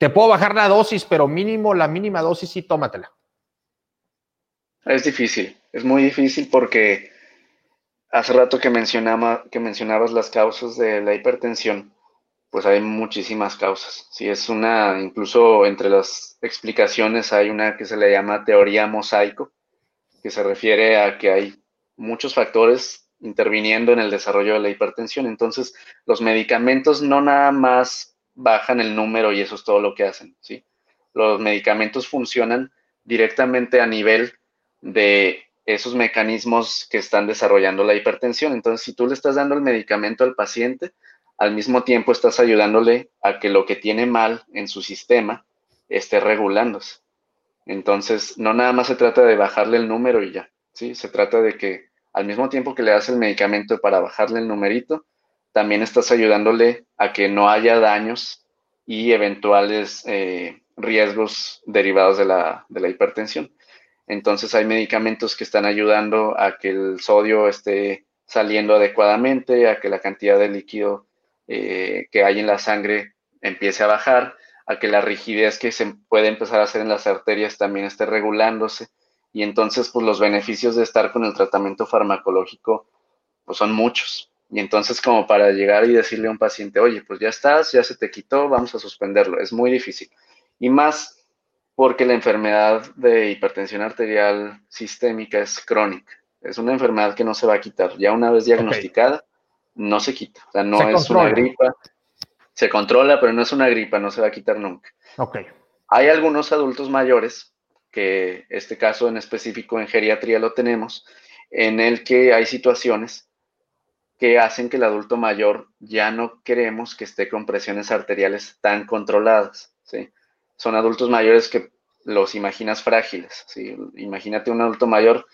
Te puedo bajar la dosis, pero mínimo, la mínima dosis sí tómatela.
Es difícil, es muy difícil porque hace rato que, mencionaba, que mencionabas las causas de la hipertensión, pues hay muchísimas causas. Si es una, incluso entre las explicaciones hay una que se le llama teoría mosaico, que se refiere a que hay muchos factores interviniendo en el desarrollo de la hipertensión. Entonces, los medicamentos no nada más bajan el número y eso es todo lo que hacen, ¿sí? Los medicamentos funcionan directamente a nivel de esos mecanismos que están desarrollando la hipertensión. Entonces, si tú le estás dando el medicamento al paciente, al mismo tiempo estás ayudándole a que lo que tiene mal en su sistema esté regulándose. Entonces, no nada más se trata de bajarle el número y ya, ¿sí? Se trata de que al mismo tiempo que le das el medicamento para bajarle el numerito, también estás ayudándole a que no haya daños y eventuales eh, riesgos derivados de la, hipertensión. Entonces hay medicamentos que están ayudando a que el sodio esté saliendo adecuadamente, a que la cantidad de líquido eh, que hay en la sangre empiece a bajar, a que la rigidez que se puede empezar a hacer en las arterias también esté regulándose. Y entonces, pues los beneficios de estar con el tratamiento farmacológico pues, son muchos. Y entonces como para llegar y decirle a un paciente, oye, pues ya estás, ya se te quitó, vamos a suspenderlo, es muy difícil. Y más porque la enfermedad de hipertensión arterial sistémica es crónica. Es una enfermedad que no se va a quitar. Ya una vez diagnosticada, no se quita. O sea, no es una gripa. Se controla, pero no es una gripa, no se va a quitar nunca.
Ok.
Hay algunos adultos mayores, que este caso en específico en geriatría lo tenemos, en el que hay situaciones que hacen que el adulto mayor ya no queremos que esté con presiones arteriales tan controladas. ¿sí? Son adultos mayores que los imaginas frágiles. ¿sí? Imagínate un adulto mayor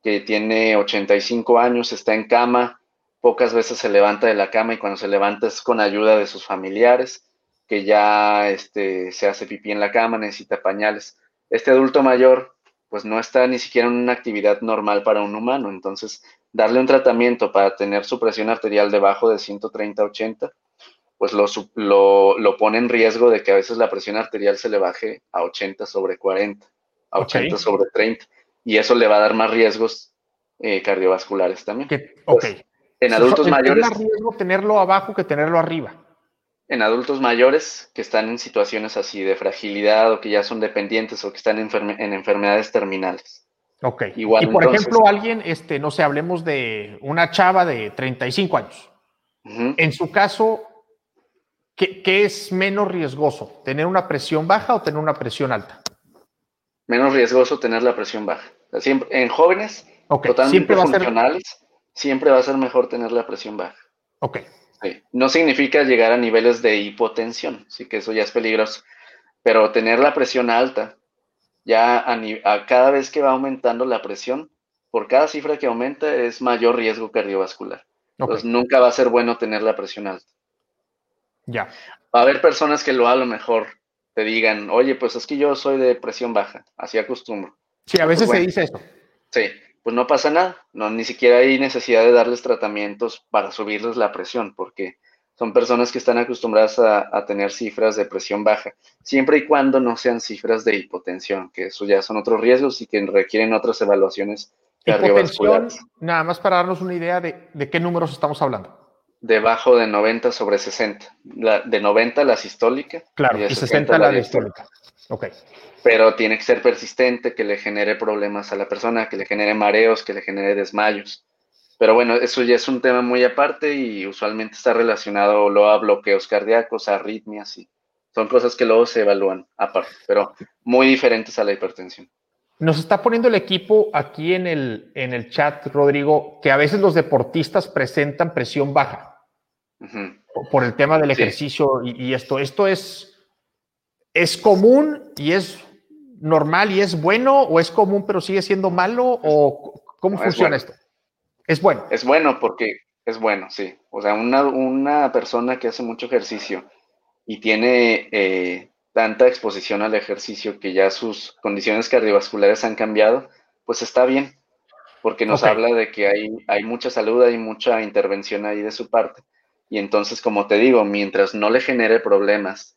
que tiene 85 años, está en cama, pocas veces se levanta de la cama y cuando se levanta es con ayuda de sus familiares, que ya este, se hace pipí en la cama, necesita pañales. Este adulto mayor pues no está ni siquiera en una actividad normal para un humano, entonces darle un tratamiento para tener su presión arterial debajo de 130-80, pues lo, lo, pone en riesgo de que a veces la presión arterial se le baje a 80 sobre 40, a 80 sobre 30, y eso le va a dar más riesgos eh, cardiovasculares también.
Pues,
en adultos mayores...
Es más riesgo tenerlo abajo que tenerlo arriba.
En adultos mayores que están en situaciones así de fragilidad o que ya son dependientes o que están en enfermedades terminales.
Ok. Igual, y por ejemplo, alguien, este, no sé, hablemos de una chava de 35 años. En su caso, ¿qué, es menos riesgoso? ¿Tener una presión baja o tener una presión alta?
Menos riesgoso tener la presión baja. Siempre, en jóvenes totalmente siempre funcionales, siempre va a ser mejor tener la presión baja.
Ok.
No significa llegar a niveles de hipotensión, sí que eso ya es peligroso. Pero tener la presión alta, ya a, cada vez que va aumentando la presión, por cada cifra que aumenta es mayor riesgo cardiovascular. Entonces nunca va a ser bueno tener la presión alta.
Ya.
Va a haber personas que lo a lo mejor te digan, oye, pues es que yo soy de presión baja, así acostumbro.
Sí, a veces pues se dice eso.
Sí, pues no pasa nada, no, ni siquiera hay necesidad de darles tratamientos para subirles la presión, porque son personas que están acostumbradas a, tener cifras de presión baja, siempre y cuando no sean cifras de hipotensión, que eso ya son otros riesgos y que requieren otras evaluaciones
cardiovasculares. Nada más para darnos una idea de, de qué números estamos hablando.
Debajo de 90 sobre 60. La, de 90 la sistólica.
Claro, y, 60, la, diastólica. Ok
pero tiene que ser persistente, que le genere problemas a la persona, que le genere mareos, que le genere desmayos. Pero bueno, eso ya es un tema muy aparte y usualmente está relacionado luego a bloqueos cardíacos, arritmias y son cosas que luego se evalúan aparte, pero muy diferentes a la hipertensión.
Nos está poniendo el equipo aquí en el, en el chat, Rodrigo, que a veces los deportistas presentan presión baja por el tema del ejercicio y, y, esto. Esto es, es común y es normal y es bueno o es común pero sigue siendo malo o cómo funciona esto? Es bueno.
Es bueno porque es bueno, sí. O sea, una, persona que hace mucho ejercicio y tiene eh, tanta exposición al ejercicio que ya sus condiciones cardiovasculares han cambiado, pues está bien, porque nos habla de que hay, hay mucha salud, hay mucha intervención ahí de su parte. Y entonces, como te digo, mientras no le genere problemas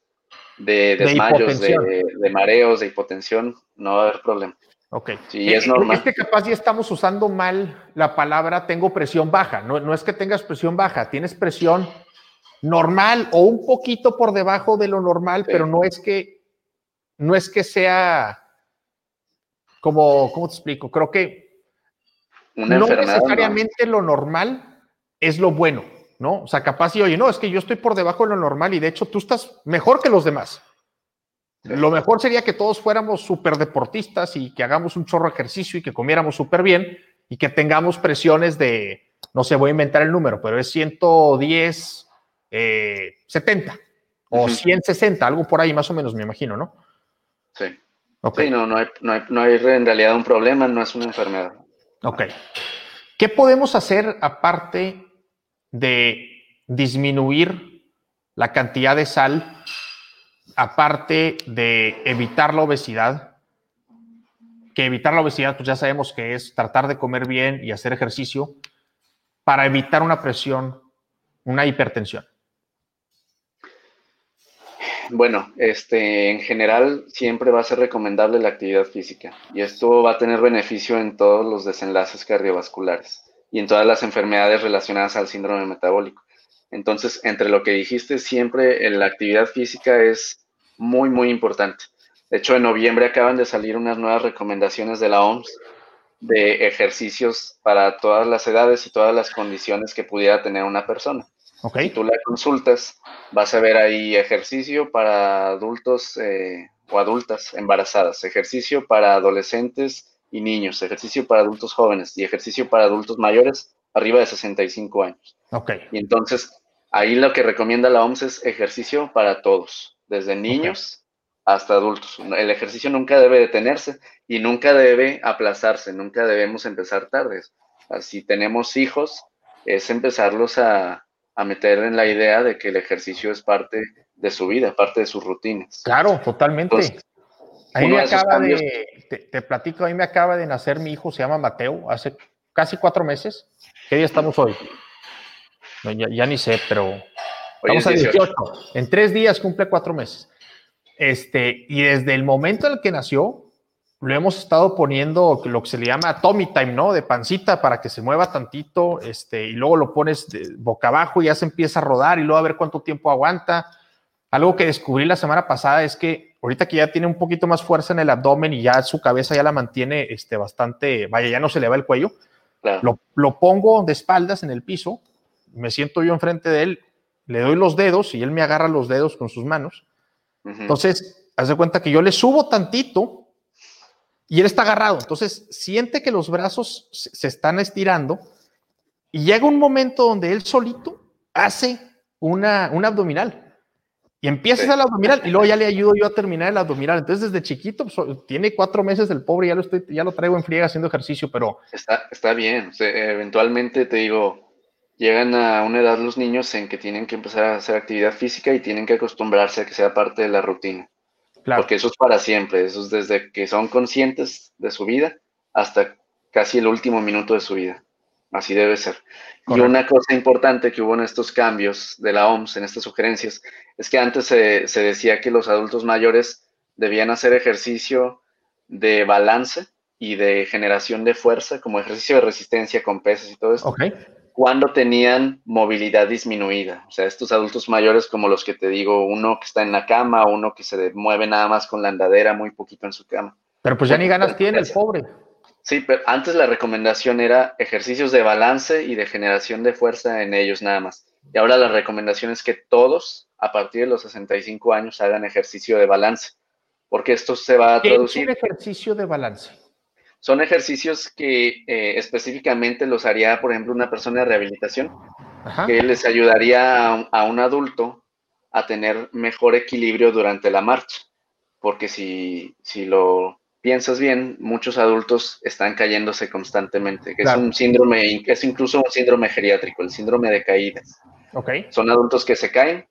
de desmayos, de, mareos, de hipotensión, no va a haber problema.
Ok. Sí, es normal. Es que capaz ya estamos usando mal la palabra tengo presión baja. No, no es que tengas presión baja, tienes presión normal o un poquito por debajo de lo normal, pero no es que no es que sea como, ¿cómo te explico? Creo que no necesariamente lo normal es lo bueno. ¿No? O sea, capaz y oye, no, es que yo estoy por debajo de lo normal y de hecho tú estás mejor que los demás. Lo mejor sería que todos fuéramos súper deportistas y que hagamos un chorro de ejercicio y que comiéramos súper bien y que tengamos presiones de, no sé, voy a inventar el número, pero es 110, 70 eh, o 160, algo por ahí más o menos, me imagino, ¿no?
Sí. Sí, no, no hay, no, hay, no hay en realidad un problema, no es una enfermedad.
Ok. ¿Qué podemos hacer aparte de disminuir la cantidad de sal, aparte de evitar la obesidad, que evitar la obesidad, pues ya sabemos que es tratar de comer bien y hacer ejercicio para evitar una presión, una hipertensión.
Bueno, este, en general siempre va a ser recomendable la actividad física y esto va a tener beneficio en todos los desenlaces cardiovasculares y en todas las enfermedades relacionadas al síndrome metabólico. Entonces, entre lo que dijiste, siempre la actividad física es muy, muy importante. De hecho, en noviembre acaban de salir unas nuevas recomendaciones de la OMS de ejercicios para todas las edades y todas las condiciones que pudiera tener una persona.
Okay.
Si tú la consultas, vas a ver ahí ejercicio para adultos eh, o adultas embarazadas, ejercicio para adolescentes y niños, ejercicio para adultos jóvenes y ejercicio para adultos mayores arriba de 65 años.
Ok.
Y entonces, ahí lo que recomienda la OMS es ejercicio para todos, desde niños hasta adultos. El ejercicio nunca debe detenerse y nunca debe aplazarse, nunca debemos empezar tarde. Si tenemos hijos, es empezarlos a, a meter en la idea de que el ejercicio es parte de su vida, parte de sus rutinas.
Claro, totalmente. Ahí me acaba de, te, platico, ahí me acaba de nacer mi hijo, se llama Mateo, hace casi cuatro meses. ¿Qué día estamos hoy? ya, ni sé, pero estamos a 18. En tres días cumple cuatro meses. Este, y desde el momento en el que nació, lo hemos estado poniendo lo que se le llama Tommy Time, ¿no? De pancita para que se mueva tantito, este, y luego lo pones boca abajo y ya se empieza a rodar y luego a ver cuánto tiempo aguanta. Algo que descubrí la semana pasada es que ahorita que ya tiene un poquito más fuerza en el abdomen y ya su cabeza ya la mantiene este, bastante, vaya, ya no se le va el cuello, lo, pongo de espaldas en el piso, me siento yo enfrente de él, le doy los dedos y él me agarra los dedos con sus manos. Entonces, haz de cuenta que yo le subo tantito y él está agarrado. Entonces, siente que los brazos se están estirando y llega un momento donde él solito hace una, un abdominal. Y empiezas el abdominal y luego ya le ayudo yo a terminar el abdominal. Entonces, desde chiquito, pues, tiene cuatro meses el pobre, ya lo, estoy, ya lo traigo en friega haciendo ejercicio, pero...
Está, está bien. eventualmente, te digo, llegan a una edad los niños en que tienen que empezar a hacer actividad física y tienen que acostumbrarse a que sea parte de la rutina. Claro. Porque eso es para siempre. Eso es desde que son conscientes de su vida hasta casi el último minuto de su vida. Así debe ser. Y una cosa importante que hubo en estos cambios de la OMS, en estas sugerencias, es que antes se, se decía que los adultos mayores debían hacer ejercicio de balance y de generación de fuerza, como ejercicio de resistencia con pesas y todo eso, cuando tenían movilidad disminuida. O sea, estos adultos mayores como los que te digo, uno que está en la cama, uno que se mueve nada más con la andadera muy poquito en su cama.
Pero pues ya ni ganas tiene el pobre.
Sí, pero antes la recomendación era ejercicios de balance y de generación de fuerza en ellos nada más. Y ahora la recomendación es que todos, a partir de los 65 años, hagan ejercicio de balance, porque esto se va a traducir.
¿Qué es un ejercicio de balance?
Son ejercicios que eh, específicamente los haría, por ejemplo, una persona de rehabilitación, que les ayudaría a, a un adulto a tener mejor equilibrio durante la marcha, porque si, si lo piensas bien, muchos adultos están cayéndose constantemente, que es un síndrome, es incluso un síndrome geriátrico, el síndrome de caídas.
Okay.
Son adultos que se caen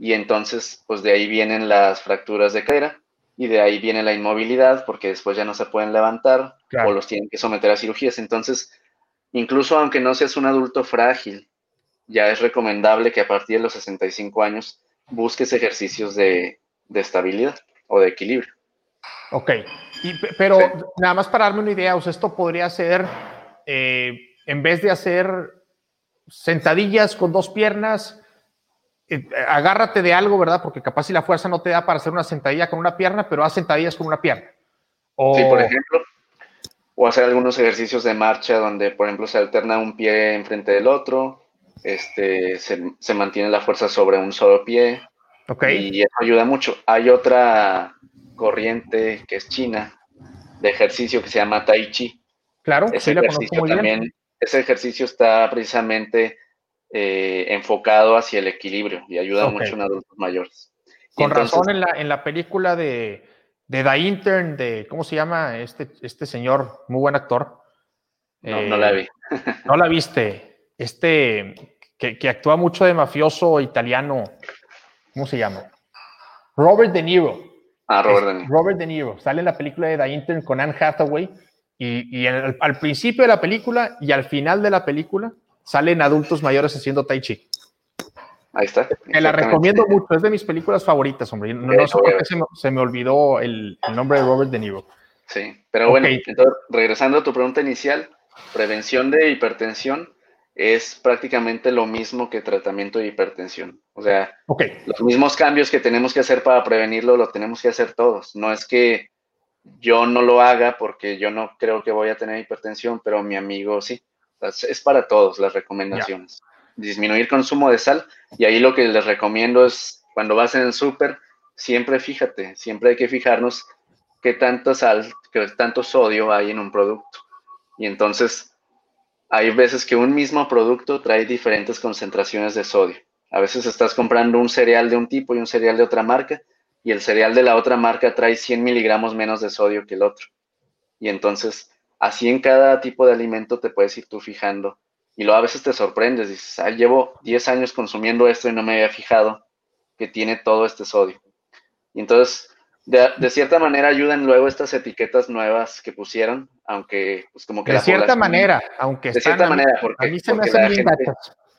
y entonces, pues de ahí vienen las fracturas de cadera y de ahí viene la inmovilidad porque después ya no se pueden levantar o los tienen que someter a cirugías. Entonces, incluso aunque no seas un adulto frágil, ya es recomendable que a partir de los 65 años busques ejercicios de, de estabilidad o de equilibrio.
Ok, pero nada más para darme una idea, o sea, esto podría ser, eh, en vez de hacer sentadillas con dos piernas, eh, agárrate de algo, ¿verdad? Porque capaz si la fuerza no te da para hacer una sentadilla con una pierna, pero haz sentadillas con una pierna.
Sí, por ejemplo. O hacer algunos ejercicios de marcha donde, por ejemplo, se alterna un pie enfrente del otro, este, se, se mantiene la fuerza sobre un solo pie.
Ok.
Y eso ayuda mucho. Hay otra corriente que es china de ejercicio que se llama Tai Chi.
Claro,
ese ejercicio también, ese ejercicio está precisamente eh, enfocado hacia el equilibrio y ayuda mucho en adultos mayores.
Con razón en la, en la película de, de The Intern, de, ¿cómo se llama? Este, este señor, muy buen actor.
No, no la vi. Eh,
no la viste. Este, que, que actúa mucho de mafioso italiano. ¿Cómo se llama? Robert De Niro.
Ah, Robert De Niro.
Robert De Niro. Sale en la película de The Intern con Anne Hathaway y, al principio de la película y al final de la película salen adultos mayores haciendo tai chi.
Ahí está.
Me la recomiendo mucho, es de mis películas favoritas, hombre. No, sé por qué se me, olvidó el, nombre de Robert De Niro.
Sí, pero bueno, entonces, regresando a tu pregunta inicial, prevención de hipertensión es prácticamente lo mismo que tratamiento de hipertensión. O sea, los mismos cambios que tenemos que hacer para prevenirlo, lo tenemos que hacer todos. No es que yo no lo haga porque yo no creo que voy a tener hipertensión, pero mi amigo sí. Es para todos las recomendaciones. Disminuir consumo de sal y ahí lo que les recomiendo es cuando vas en el súper, siempre fíjate, siempre hay que fijarnos qué tanta sal, qué tanto sodio hay en un producto. Y entonces hay veces que un mismo producto trae diferentes concentraciones de sodio. A veces estás comprando un cereal de un tipo y un cereal de otra marca, y el cereal de la otra marca trae 100 miligramos menos de sodio que el otro. Y entonces, así en cada tipo de alimento te puedes ir tú fijando. Y luego a veces te sorprendes, dices, ah, llevo 10 años consumiendo esto y no me había fijado que tiene todo este sodio. Y entonces, de, cierta manera ayudan luego estas etiquetas nuevas que pusieron, aunque pues como que...
De cierta manera, aunque...
De cierta manera, porque, la gente,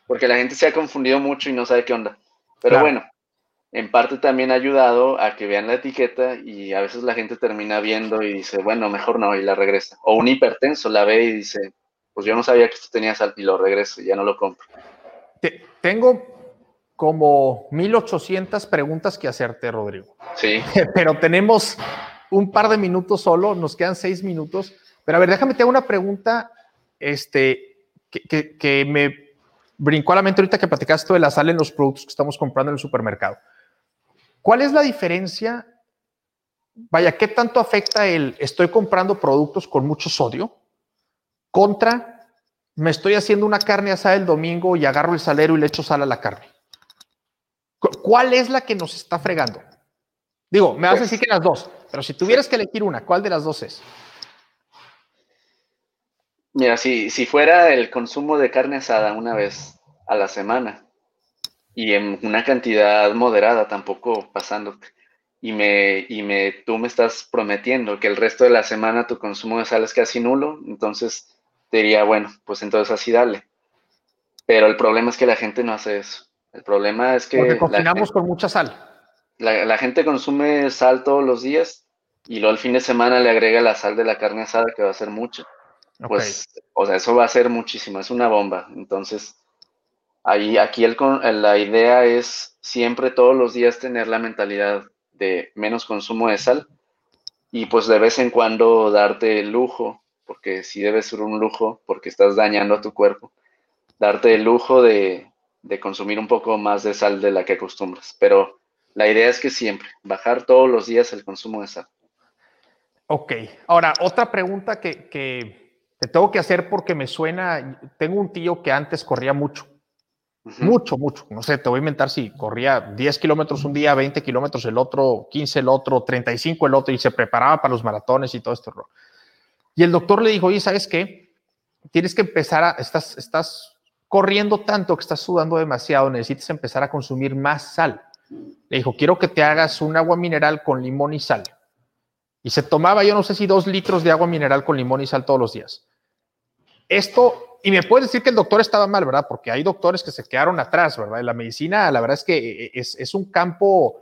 porque la gente se ha confundido mucho y no sabe qué onda. Pero bueno, en parte también ha ayudado a que vean la etiqueta y a veces la gente termina viendo y dice, bueno, mejor no, y la regresa. O un hipertenso la ve y dice, pues yo no sabía que esto tenía sal y lo regreso, y ya no lo compro.
tengo como 1800 preguntas que hacerte, Rodrigo.
Sí.
Pero tenemos un par de minutos solo, nos quedan seis minutos. Pero a ver, déjame te hago una pregunta este, que, que, me brincó a la mente ahorita que platicaste de la sal en los productos que estamos comprando en el supermercado. ¿Cuál es la diferencia? Vaya, ¿qué tanto afecta el estoy comprando productos con mucho sodio contra me estoy haciendo una carne asada el domingo y agarro el salero y le echo sal a la carne? ¿Cuál es la que nos está fregando? Digo, me vas a decir que las dos, pero si tuvieras que elegir una, ¿cuál de las dos es?
Mira, si, si fuera el consumo de carne asada una vez a la semana y en una cantidad moderada, tampoco pasándote, y, me, y me, tú me estás prometiendo que el resto de la semana tu consumo de sal es casi nulo, entonces te diría, bueno, pues entonces así dale. Pero el problema es que la gente no hace eso. El problema es que...
Porque cocinamos con mucha sal.
La, gente consume sal todos los días y luego el fin de semana le agrega la sal de la carne asada que va a ser mucho. Pues, o sea, eso va a ser muchísimo, es una bomba. Entonces, ahí, aquí el, la idea es siempre todos los días tener la mentalidad de menos consumo de sal y pues de vez en cuando darte el lujo, porque sí debe ser un lujo, porque estás dañando a tu cuerpo, darte el lujo de, de consumir un poco más de sal de la que acostumbras. Pero la idea es que siempre, bajar todos los días el consumo de sal.
Ok, ahora otra pregunta que, que te tengo que hacer porque me suena, tengo un tío que antes corría mucho mucho, mucho. No sé, te voy a inventar si corría 10 kilómetros un día, 20 kilómetros el otro, 15 el otro, 35 el otro, y se preparaba para los maratones y todo esto. Y el doctor le dijo, oye, ¿sabes qué? Tienes que empezar a, estás, estás corriendo tanto que estás sudando demasiado, necesitas empezar a consumir más sal. Le dijo, quiero que te hagas un agua mineral con limón y sal. Y se tomaba, yo no sé si dos litros de agua mineral con limón y sal todos los días. Esto y me puedes decir que el doctor estaba mal, ¿verdad? Porque hay doctores que se quedaron atrás, ¿verdad? La medicina, la verdad es que eh, es, es un campo,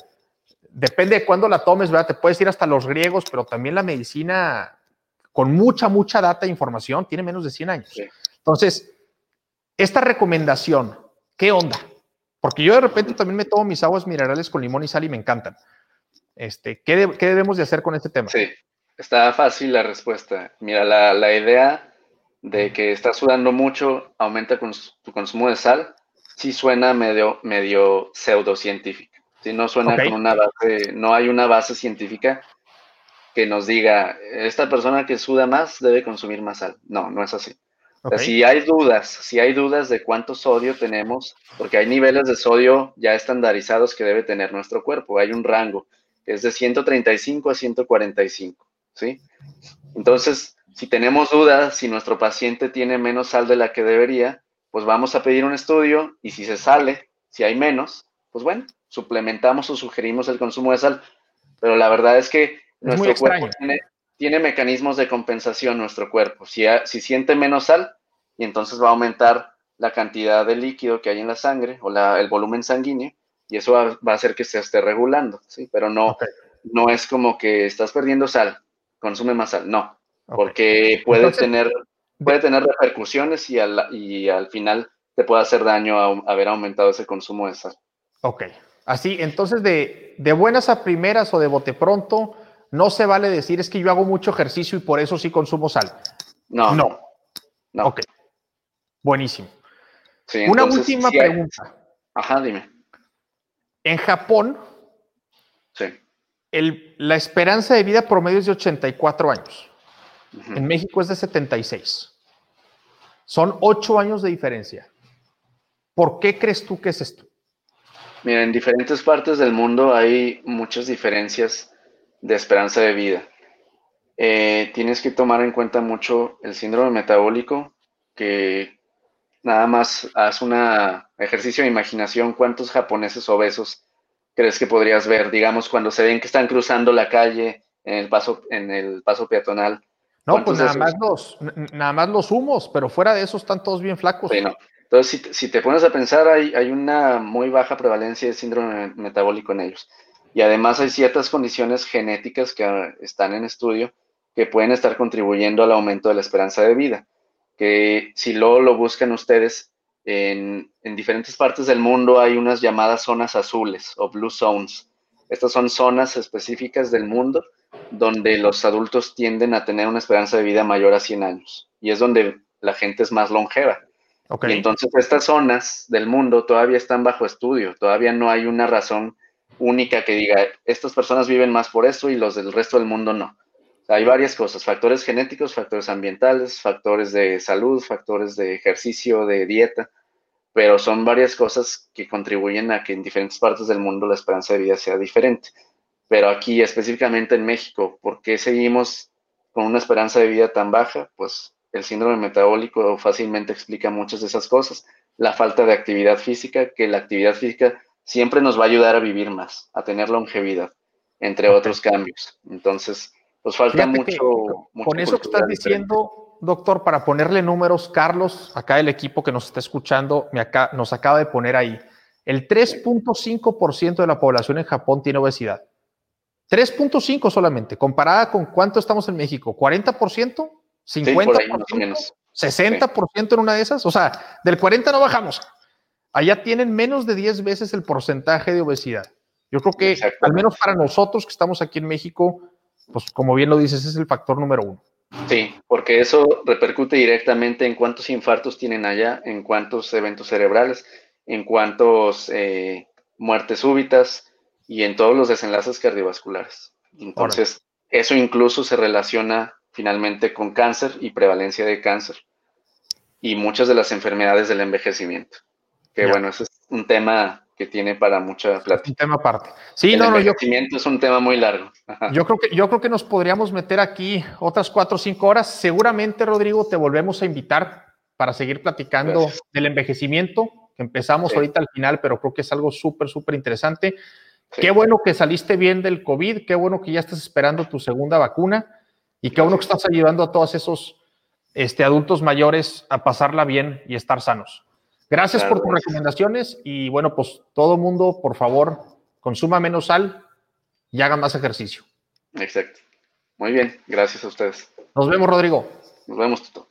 depende de cuándo la tomes, ¿verdad? Te puedes ir hasta los griegos, pero también la medicina, con mucha, mucha data e información, tiene menos de 100 años. Entonces, esta recomendación, ¿qué onda? Porque yo de repente también me tomo mis aguas minerales con limón y sal y me encantan. Este, ¿qué, ¿Qué debemos de hacer con este tema?
Sí, está fácil la respuesta. Mira, la, la idea de que estás sudando mucho, aumenta tu consumo de sal, sí suena medio, medio pseudocientífico. Si no suena con una base, no hay una base científica que nos diga, esta persona que suda más debe consumir más sal. No, no es así. Si hay dudas, si hay dudas de cuánto sodio tenemos, porque hay niveles de sodio ya estandarizados que debe tener nuestro cuerpo, hay un rango, es de 135 a 145, ¿sí? Entonces, si tenemos dudas, si nuestro paciente tiene menos sal de la que debería, pues vamos a pedir un estudio y si se sale, si hay menos, pues bueno, suplementamos o sugerimos el consumo de sal. Pero la verdad es que nuestro cuerpo tiene, mecanismos de compensación, nuestro cuerpo. Si, si siente menos sal, y entonces va a aumentar la cantidad de líquido que hay en la sangre o el volumen sanguíneo, y eso va, a hacer que se esté regulando, ¿sí? Pero no, no es como que estás perdiendo sal, consume más sal, no porque puede, tener, puede tener repercusiones y al, y al final te puede hacer daño a, haber aumentado ese consumo de sal.
Ok, así, entonces de, de buenas a primeras o de bote pronto, no se vale decir es que yo hago mucho ejercicio y por eso sí consumo sal.
No. No.
no. Ok. Buenísimo. Una última pregunta.
Ajá, dime.
En Japón,
sí.
el, la esperanza de vida promedio es de 84 años. En México es de 76. Son ocho años de diferencia. ¿Por qué crees tú que es esto?
Mira, en diferentes partes del mundo hay muchas diferencias de esperanza de vida. Eh, tienes que tomar en cuenta mucho el síndrome metabólico, que nada más haz un ejercicio de imaginación, ¿cuántos japoneses obesos crees que podrías ver? Digamos, cuando se ven que están cruzando la calle en el paso, en el paso peatonal,
no, pues nada más, los, nada más los humos, pero fuera de eso están todos bien flacos.
Entonces, si, te pones a pensar, hay, hay una muy baja prevalencia de síndrome metabólico en ellos. Y además hay ciertas condiciones genéticas que están en estudio que pueden estar contribuyendo al aumento de la esperanza de vida. Que si luego lo buscan ustedes, en, en diferentes partes del mundo hay unas llamadas zonas azules o blue zones. Estas son zonas específicas del mundo donde los adultos tienden a tener una esperanza de vida mayor a 100 años y es donde la gente es más longeva. Y entonces estas zonas del mundo todavía están bajo estudio, todavía no hay una razón única que diga, estas personas viven más por esto y los del resto del mundo no. hay varias cosas, factores genéticos, factores ambientales, factores de salud, factores de ejercicio, de dieta, pero son varias cosas que contribuyen a que en diferentes partes del mundo la esperanza de vida sea diferente pero aquí específicamente en México, ¿por qué seguimos con una esperanza de vida tan baja? Pues el síndrome metabólico fácilmente explica muchas de esas cosas. La falta de actividad física, que la actividad física siempre nos va a ayudar a vivir más, a tener longevidad. entre otros cambios. Entonces, pues falta mucho,
Con eso que estás diciendo, doctor, para ponerle números, Carlos, acá el equipo que nos está escuchando, me acá, nos acaba de poner ahí, el 3.5% de la población en Japón tiene obesidad. 3.5 solamente, comparada con cuánto estamos en México, 40%, 50%, 60% en una de esas, o sea, del 40 no bajamos. Allá tienen menos de 10 veces el porcentaje de obesidad. Yo creo que, al menos para nosotros que estamos aquí en México, pues como bien lo dices, es el factor número uno.
Sí, porque eso repercute directamente en cuántos infartos tienen allá, en cuántos eventos cerebrales, en cuántos eh, muertes súbitas y en todos los desenlaces cardiovasculares. Entonces, eso incluso se relaciona finalmente con cáncer y prevalencia de cáncer y muchas de las enfermedades del envejecimiento. Que bueno, ese es un tema que tiene para mucha plata.
Un tema aparte. Sí,
el no, no, yo, es un tema muy largo.
Yo creo que yo creo que nos podríamos meter aquí otras cuatro o cinco horas. Seguramente, Rodrigo, te volvemos a invitar para seguir platicando del envejecimiento, que empezamos ahorita al final, pero creo que es algo súper, súper interesante. Qué bueno que saliste bien del COVID, qué bueno que ya estás esperando tu segunda vacuna y qué bueno que estás ayudando a todos esos este, adultos mayores a pasarla bien y estar sanos. Gracias por tus recomendaciones y bueno, pues todo mundo, por favor, consuma menos sal y haga más ejercicio.
Exacto. Muy bien, gracias a ustedes.
Nos vemos, Rodrigo.
Nos vemos, Tuto.